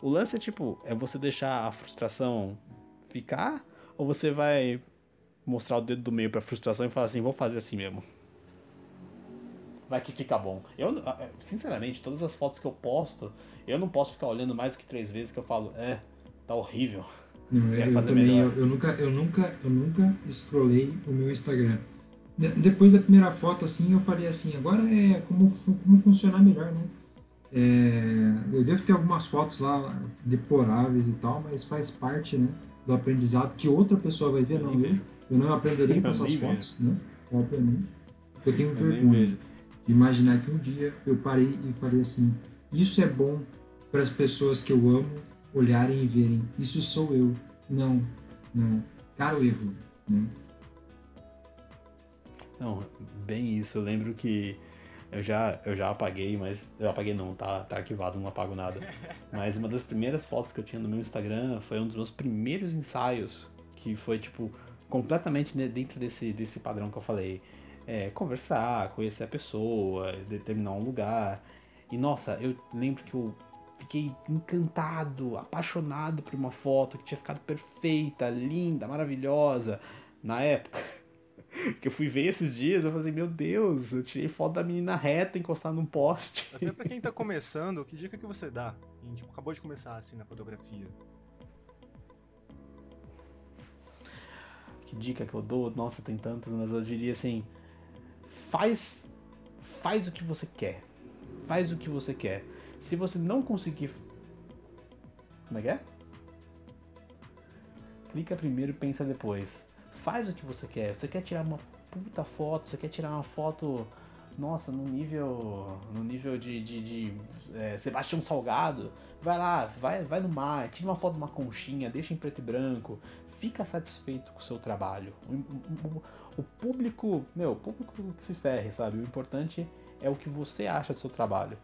o lance é tipo, é você deixar a frustração ficar ou você vai mostrar o dedo do meio pra frustração e falar assim, vou fazer assim mesmo. Vai que fica bom. Eu, sinceramente, todas as fotos que eu posto, eu não posso ficar olhando mais do que três vezes que eu falo, é, tá horrível. Não, eu, eu também, eu, eu, nunca, eu nunca, eu nunca scrollei o meu Instagram. De, depois da primeira foto, assim, eu falei assim, agora é como, como funcionar melhor, né? É, eu devo ter algumas fotos lá deploráveis e tal, mas faz parte, né, do aprendizado que outra pessoa vai ver, não eu. Eu não aprenderei com essas fotos, né? Obviamente. Eu tenho vergonha de imaginar que um dia eu parei e falei assim, isso é bom para as pessoas que eu amo olharem e verem, isso sou eu. Não, não. Caro erro, né? Não, bem isso. Eu lembro que eu já, eu já apaguei, mas eu apaguei não, tá, tá arquivado, não apago nada. Mas uma das primeiras fotos que eu tinha no meu Instagram foi um dos meus primeiros ensaios, que foi tipo completamente dentro desse, desse padrão que eu falei. É, conversar, conhecer a pessoa, determinar um lugar. E nossa, eu lembro que eu fiquei encantado, apaixonado por uma foto que tinha ficado perfeita, linda, maravilhosa na época. Que eu fui ver esses dias, eu falei, meu Deus, eu tirei foto da menina reta encostada num poste. Até pra quem tá começando, que dica que você dá? Quem tipo, acabou de começar assim na fotografia. que dica que eu dou? Nossa, tem tantas, mas eu diria assim: faz, faz o que você quer. Faz o que você quer. Se você não conseguir. Como é que é? Clica primeiro e pensa depois. Faz o que você quer. Você quer tirar uma puta foto, você quer tirar uma foto nossa, no nível no nível de, de, de é, Sebastião Salgado, vai lá, vai, vai no mar, tira uma foto de uma conchinha, deixa em preto e branco, fica satisfeito com o seu trabalho. O, o, o público, meu, o público que se ferre, sabe? O importante é o que você acha do seu trabalho.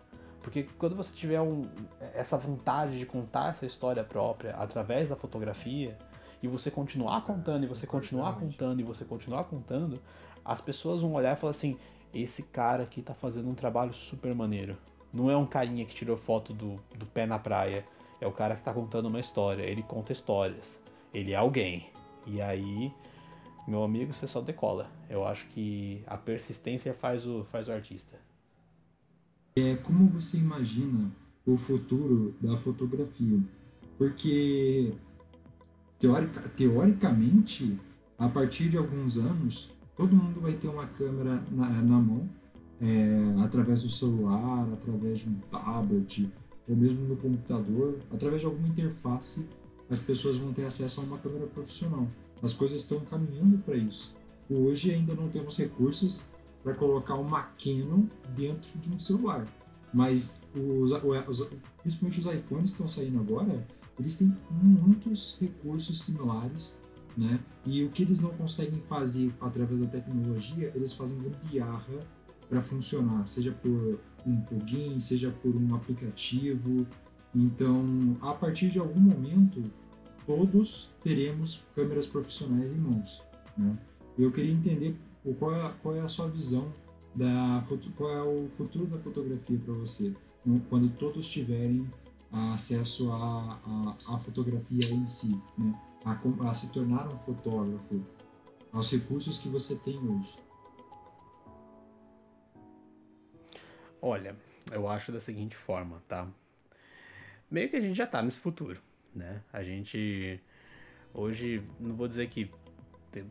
Porque quando você tiver um, essa vontade de contar essa história própria através da fotografia, e você continuar contando, e você continuar contando, e você continuar contando, as pessoas vão olhar e falar assim: esse cara aqui tá fazendo um trabalho super maneiro. Não é um carinha que tirou foto do, do pé na praia. É o cara que tá contando uma história. Ele conta histórias. Ele é alguém. E aí, meu amigo, você só decola. Eu acho que a persistência faz o, faz o artista. É como você imagina o futuro da fotografia? Porque teorica, teoricamente, a partir de alguns anos, todo mundo vai ter uma câmera na, na mão, é, através do celular, através de um tablet, ou mesmo no computador, através de alguma interface, as pessoas vão ter acesso a uma câmera profissional. As coisas estão caminhando para isso. Hoje ainda não temos recursos para colocar uma Canon dentro de um celular, mas os, os, principalmente os iPhones que estão saindo agora, eles têm muitos recursos similares né? E o que eles não conseguem fazer através da tecnologia, eles fazem gambiarra para funcionar, seja por um plugin, seja por um aplicativo. Então, a partir de algum momento, todos teremos câmeras profissionais em mãos. Né? Eu queria entender qual é, qual é a sua visão da qual é o futuro da fotografia para você, quando todos tiverem acesso à, fotografia em si, né? A, a se tornar um fotógrafo, aos recursos que você tem hoje? Olha, eu acho da seguinte forma, tá? Meio que a gente já tá nesse futuro, né? A gente hoje, não vou dizer que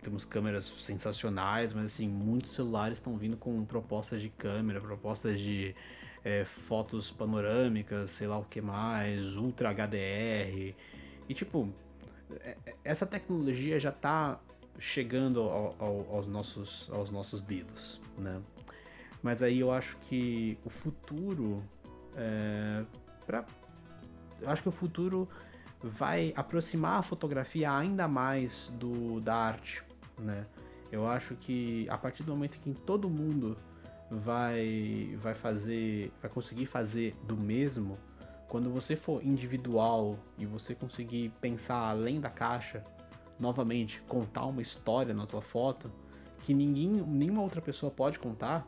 temos câmeras sensacionais, mas assim, muitos celulares estão vindo com propostas de câmera, propostas de é, fotos panorâmicas, sei lá o que mais, Ultra HDR. E tipo, essa tecnologia já está chegando ao, ao, aos, nossos, aos nossos dedos, né? Mas aí eu acho que o futuro, é, pra, eu acho que o futuro vai aproximar a fotografia ainda mais do da arte, né? Eu acho que a partir do momento em que todo mundo vai vai fazer, vai conseguir fazer do mesmo, quando você for individual e você conseguir pensar além da caixa, novamente, contar uma história na tua foto que ninguém, nenhuma outra pessoa pode contar,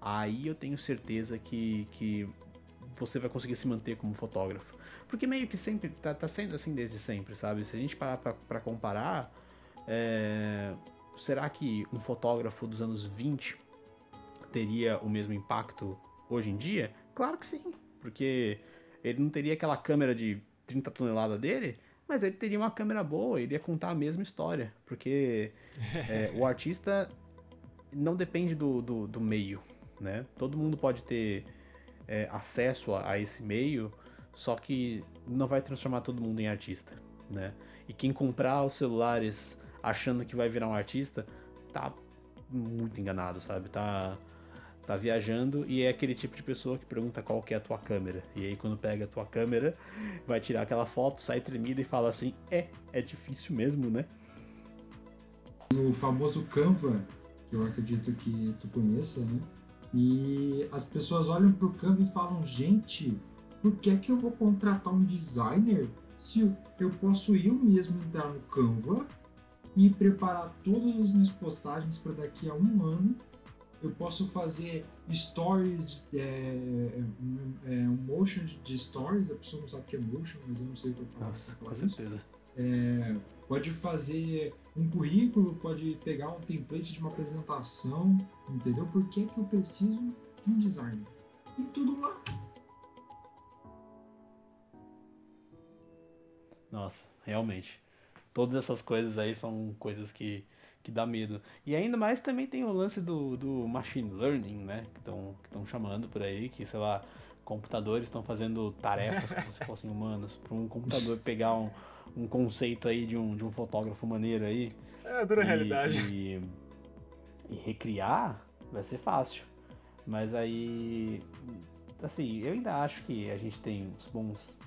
aí eu tenho certeza que, que você vai conseguir se manter como fotógrafo. Porque meio que sempre, tá, tá sendo assim desde sempre, sabe? Se a gente parar pra comparar, é... será que um fotógrafo dos anos 20 teria o mesmo impacto hoje em dia? Claro que sim, porque ele não teria aquela câmera de 30 toneladas dele, mas ele teria uma câmera boa, ele ia contar a mesma história. Porque é, o artista não depende do, do, do, meio, né? Todo mundo pode ter é, acesso a, a, esse meio, só que não vai transformar todo mundo em artista, né? E quem comprar os celulares achando que vai virar um artista, tá muito enganado, sabe? Tá tá viajando e é aquele tipo de pessoa que pergunta qual que é a tua câmera. E aí quando pega a tua câmera, vai tirar aquela foto, sai tremida e fala assim: "É, é difícil mesmo, né?" O famoso Canva, que eu acredito que tu conheça, né? E as pessoas olham pro Canva e falam: "Gente, por que é que eu vou contratar um designer se eu posso eu mesmo entrar no Canva e preparar todas as minhas postagens para daqui a um ano eu posso fazer stories, é, é, um motion de stories, a pessoa não sabe o que é motion, mas eu não sei o que eu falo. Nossa, com certeza. É, pode fazer um currículo, pode pegar um template de uma apresentação, entendeu? Por que, que eu preciso de um designer? Tem tudo lá. Nossa, realmente. Todas essas coisas aí são coisas que que dá medo. E ainda mais também tem o lance do, do machine learning, né? Que estão que chamando por aí, que, sei lá, computadores estão fazendo tarefas como se fossem humanos. Para um computador pegar um, um conceito aí de um, de um fotógrafo maneiro aí. É, dura e, realidade. E, e recriar vai ser fácil. Mas aí. Assim, eu ainda acho que a gente tem uns bons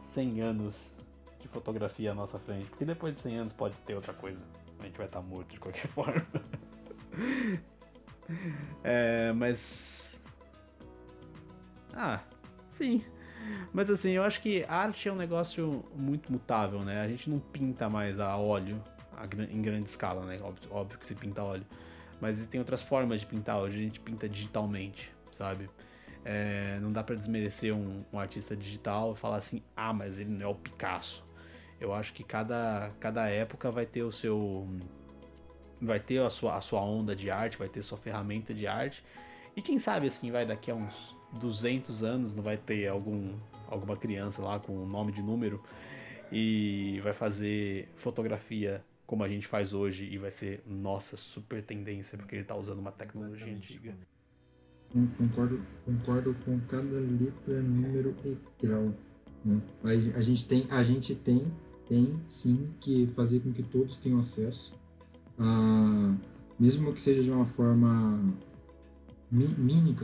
100 anos de fotografia à nossa frente. Porque depois de 100 anos pode ter outra coisa. A gente vai estar morto de qualquer forma. é, mas. Ah, sim. Mas assim, eu acho que arte é um negócio muito mutável, né? A gente não pinta mais a óleo a, em grande escala, né? Óbvio, óbvio que se pinta óleo. Mas existem outras formas de pintar. Hoje a gente pinta digitalmente, sabe? É, não dá para desmerecer um, um, artista digital e falar assim, ah, mas ele não é o Picasso. Eu acho que cada, cada época vai ter o seu. Vai ter a sua, a sua onda de arte, vai ter sua ferramenta de arte. E quem sabe assim, vai daqui a uns 200 anos, não vai ter algum, alguma criança lá com nome de número e vai fazer fotografia como a gente faz hoje e vai ser nossa super tendência porque ele está usando uma tecnologia antiga. Concordo, concordo com cada letra, número e grau. Né? A, a, gente tem, a gente tem, tem sim que fazer com que todos tenham acesso, a, mesmo que seja de uma forma mínima,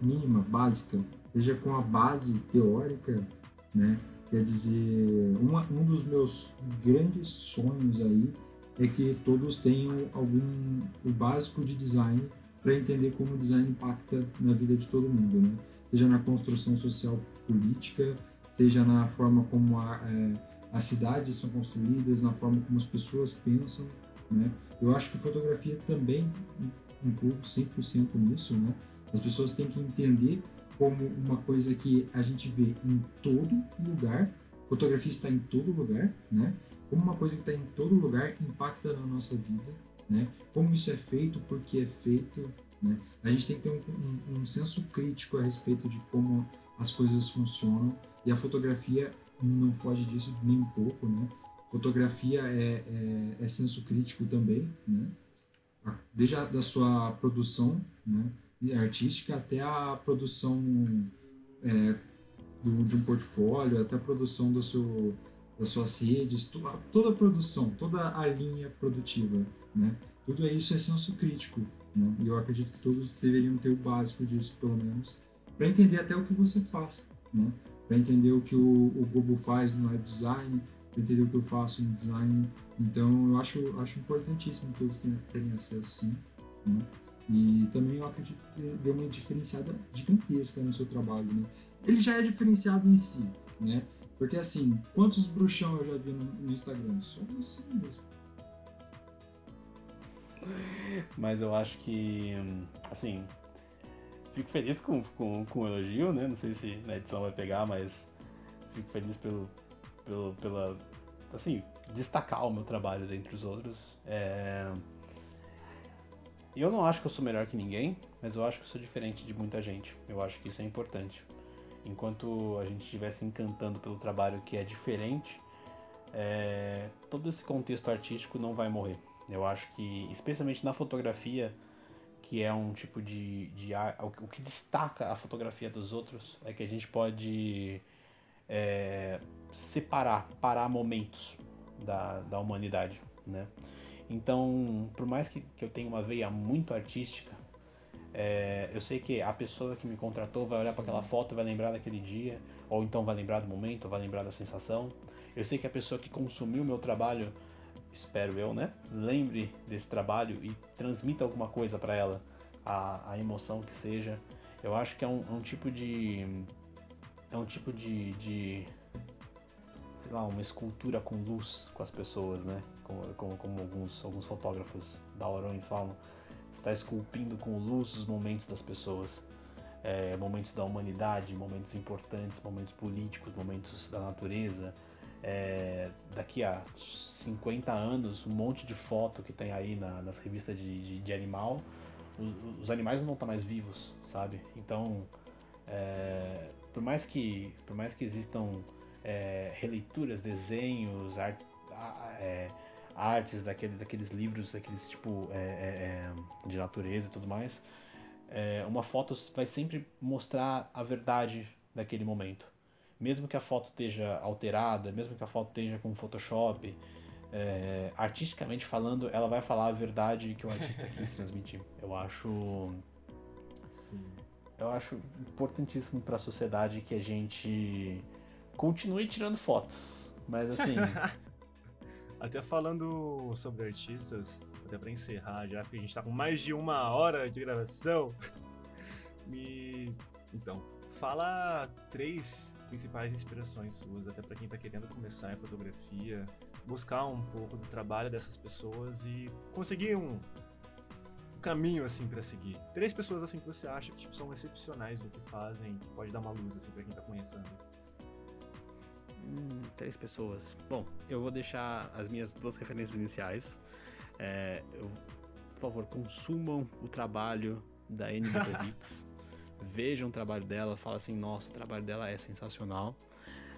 mínima, básica, seja com a base teórica, né? Quer dizer, uma, um dos meus grandes sonhos aí é que todos tenham algum o básico de design para entender como o design impacta na vida de todo mundo, né? Seja na construção social política, seja na forma como a, é, as cidades são construídas, na forma como as pessoas pensam, né? Eu acho que fotografia também incluo 100% nisso, né? As pessoas têm que entender como uma coisa que a gente vê em todo lugar, fotografia está em todo lugar, né? como uma coisa que está em todo lugar impacta na nossa vida, né? Como isso é feito, por que é feito, né? A gente tem que ter um, um, um, senso crítico a respeito de como as coisas funcionam e a fotografia não foge disso nem um pouco, né? Fotografia é, é, é senso crítico também, né? Desde a da sua produção, né? artística até a produção é, do, de um portfólio, até a produção do seu das suas redes, toda, toda a produção, toda a linha produtiva, né? Tudo isso é senso crítico, né? E eu acredito que todos deveriam ter o básico disso, pelo menos, para entender até o que você faz, né? Para entender o que o, o Bobo faz no web design, para entender o que eu faço no design. Então, eu acho, acho importantíssimo que todos tenham, terem acesso, sim. Né? E também eu acredito que deu uma diferenciada gigantesca no seu trabalho, né? Ele já é diferenciado em si, né? Porque assim, quantos bruxão eu já vi no, no Instagram? Só você mesmo. Mas eu acho que, assim, fico feliz com, com, com o elogio, né? Não sei se na edição vai pegar, mas fico feliz pelo, pelo pela, assim, destacar o meu trabalho dentre os outros. É... Eu não acho que eu sou melhor que ninguém, mas eu acho que eu sou diferente de muita gente. Eu acho que isso é importante enquanto a gente estiver se encantando pelo trabalho que é diferente, é, todo esse contexto artístico não vai morrer. Eu acho que, especialmente na fotografia, que é um tipo de, de o que destaca a fotografia dos outros é que a gente pode é, separar, parar momentos da, da humanidade, né? Então, por mais que, que eu tenha uma veia muito artística, é, eu sei que a pessoa que me contratou vai olhar para aquela foto, vai lembrar daquele dia, ou então vai lembrar do momento, vai lembrar da sensação. Eu sei que a pessoa que consumiu o meu trabalho, espero eu, né, lembre desse trabalho e transmita alguma coisa para ela, a, a, emoção que seja. Eu acho que é um, é um tipo de é um tipo de, de, sei lá, uma escultura com luz com as pessoas, né? Como, como, como alguns, alguns fotógrafos da Orões falam está esculpindo com luz os momentos das pessoas, é, momentos da humanidade, momentos importantes, momentos políticos, momentos da natureza. É, daqui a 50 anos, um monte de foto que tem aí na, nas revistas de, de, de animal, os, os, animais não estão mais vivos, sabe? Então, é, por mais que por mais que existam é, releituras, desenhos, art, é, artes, daquele, daqueles livros, daqueles tipo é, é, de natureza e tudo mais, uma foto vai sempre mostrar a verdade daquele momento. Mesmo que a foto esteja alterada, mesmo que a foto esteja com Photoshop, é, artisticamente falando, ela vai falar a verdade que o artista quis transmitir. Eu acho. Sim. Eu acho importantíssimo para a sociedade que a gente continue tirando fotos. Mas assim. até falando sobre artistas, até para encerrar já, porque a gente tá com mais de uma hora de gravação. Me. Então, fala três principais inspirações suas, até para quem tá querendo começar em fotografia, buscar um pouco do trabalho dessas pessoas e conseguir um, caminho assim para seguir. Três pessoas assim que você acha que tipo, são excepcionais no que fazem, que pode dar uma luz assim para quem tá começando. Hum, três pessoas. Bom, eu vou deixar as minhas duas referências iniciais. É, eu, por favor, consumam o trabalho da Anne Vejam o trabalho dela, fala assim, nossa, o trabalho dela é sensacional.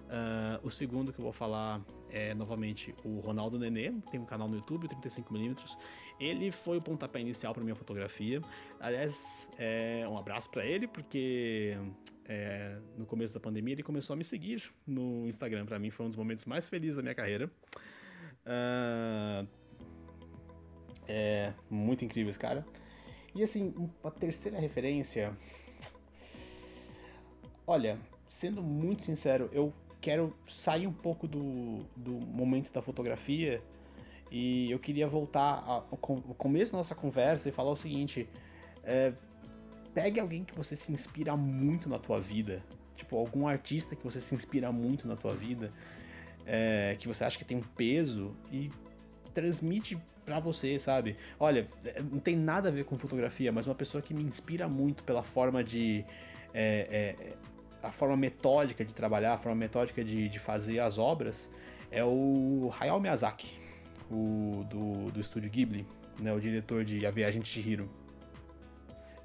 Uh, o segundo que eu vou falar é novamente o Ronaldo Nenê, tem um canal no YouTube, 35mm. Ele foi o pontapé inicial para minha fotografia. Aliás, é, um abraço para ele, porque é, no começo da pandemia ele começou a me seguir no Instagram. Para mim foi um dos momentos mais felizes da minha carreira. Uh, é muito incrível esse cara. E assim, a terceira referência. Olha, sendo muito sincero, eu quero sair um pouco do, do momento da fotografia e eu queria voltar ao começo da nossa conversa e falar o seguinte: é, pegue alguém que você se inspira muito na tua vida, tipo algum artista que você se inspira muito na tua vida, é, que você acha que tem um peso e transmite para você, sabe? Olha, é, não tem nada a ver com fotografia, mas uma pessoa que me inspira muito pela forma de é, é, a forma metódica de trabalhar, a forma metódica de, de fazer as obras é o Hayao Miyazaki, o do, do estúdio Ghibli, né, o diretor de A Viagem de Chihiro.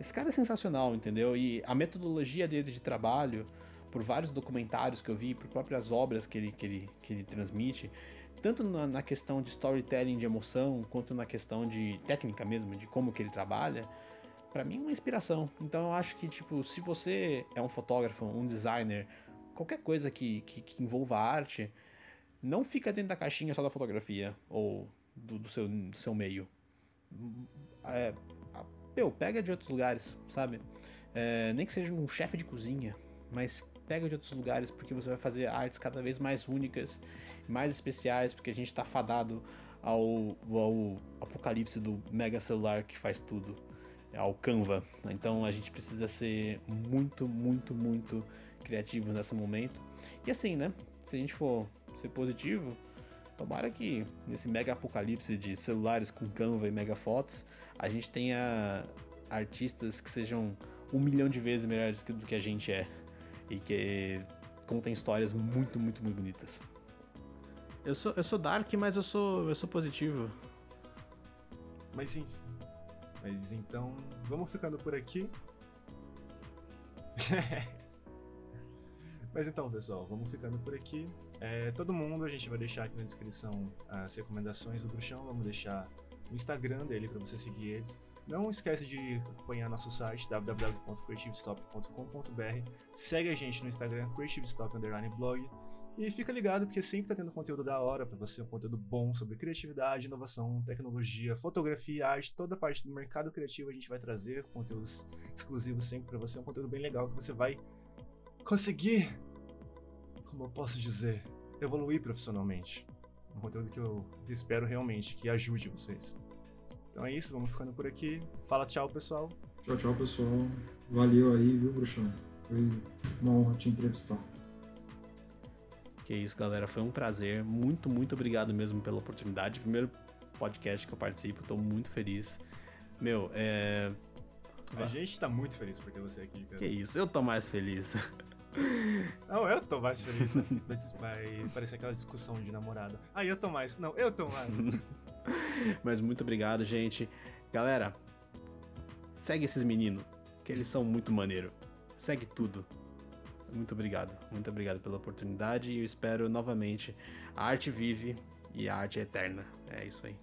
Esse cara é sensacional, entendeu? E a metodologia dele de trabalho, por vários documentários que eu vi, por próprias obras que ele, que ele, que ele transmite, tanto na, na questão de storytelling, de emoção, quanto na questão de técnica mesmo, de como que ele trabalha, para mim é uma inspiração. Então eu acho que, tipo, se você é um fotógrafo, um designer, qualquer coisa que, que, que envolva arte, não fica dentro da caixinha só da fotografia ou do, do seu, do seu meio. É, meu, pega de outros lugares, sabe? É, nem que seja um chefe de cozinha, mas pega de outros lugares porque você vai fazer artes cada vez mais únicas, mais especiais, porque a gente está fadado ao, ao apocalipse do mega celular que faz tudo ao Canva. Então a gente precisa ser muito, muito, muito criativo nesse momento. E assim, né? Se a gente for ser positivo, tomara que nesse mega apocalipse de celulares com Canva e mega fotos, a gente tenha artistas que sejam um milhão de vezes melhores do que a gente é e que contem histórias muito, muito, muito bonitas. Eu sou, eu sou dark, mas eu sou, eu sou positivo. Mas enfim, mas então, vamos ficando por aqui. Mas então, pessoal, vamos ficando por aqui. É, todo mundo, a gente vai deixar aqui na descrição as recomendações do Bruxão, vamos deixar o Instagram dele para você seguir eles. Não esquece de acompanhar nosso site www.creativestop.com.br. Segue a gente no Instagram creativestop_blog e fica ligado porque sempre tá tendo conteúdo da hora para você, um conteúdo bom sobre criatividade, inovação, tecnologia, fotografia, arte, toda parte do mercado criativo a gente vai trazer conteúdos exclusivos sempre para você, um conteúdo bem legal que você vai conseguir, como eu posso dizer, evoluir profissionalmente. Um conteúdo que eu espero realmente que ajude vocês. Então é isso, vamos ficando por aqui. Fala tchau, pessoal. Tchau, tchau, pessoal. Valeu aí, viu, Bruxão? Foi uma honra te entrevistar. Que é isso, galera. Foi um prazer. Muito, muito obrigado mesmo pela oportunidade. Primeiro podcast que eu participo, tô muito feliz. Meu, é. A gente tá muito feliz por ter você aqui, cara. Que isso, eu tô mais feliz. Não, eu tô mais feliz. Vai parecer aquela discussão de namorada. Ah, eu tô mais. Não, eu tô mais. Mas muito obrigado, gente. Galera, segue esses meninos, que eles são muito maneiro. Segue tudo. Muito obrigado, muito obrigado pela oportunidade e eu espero novamente. A arte vive e a arte é eterna. É isso aí.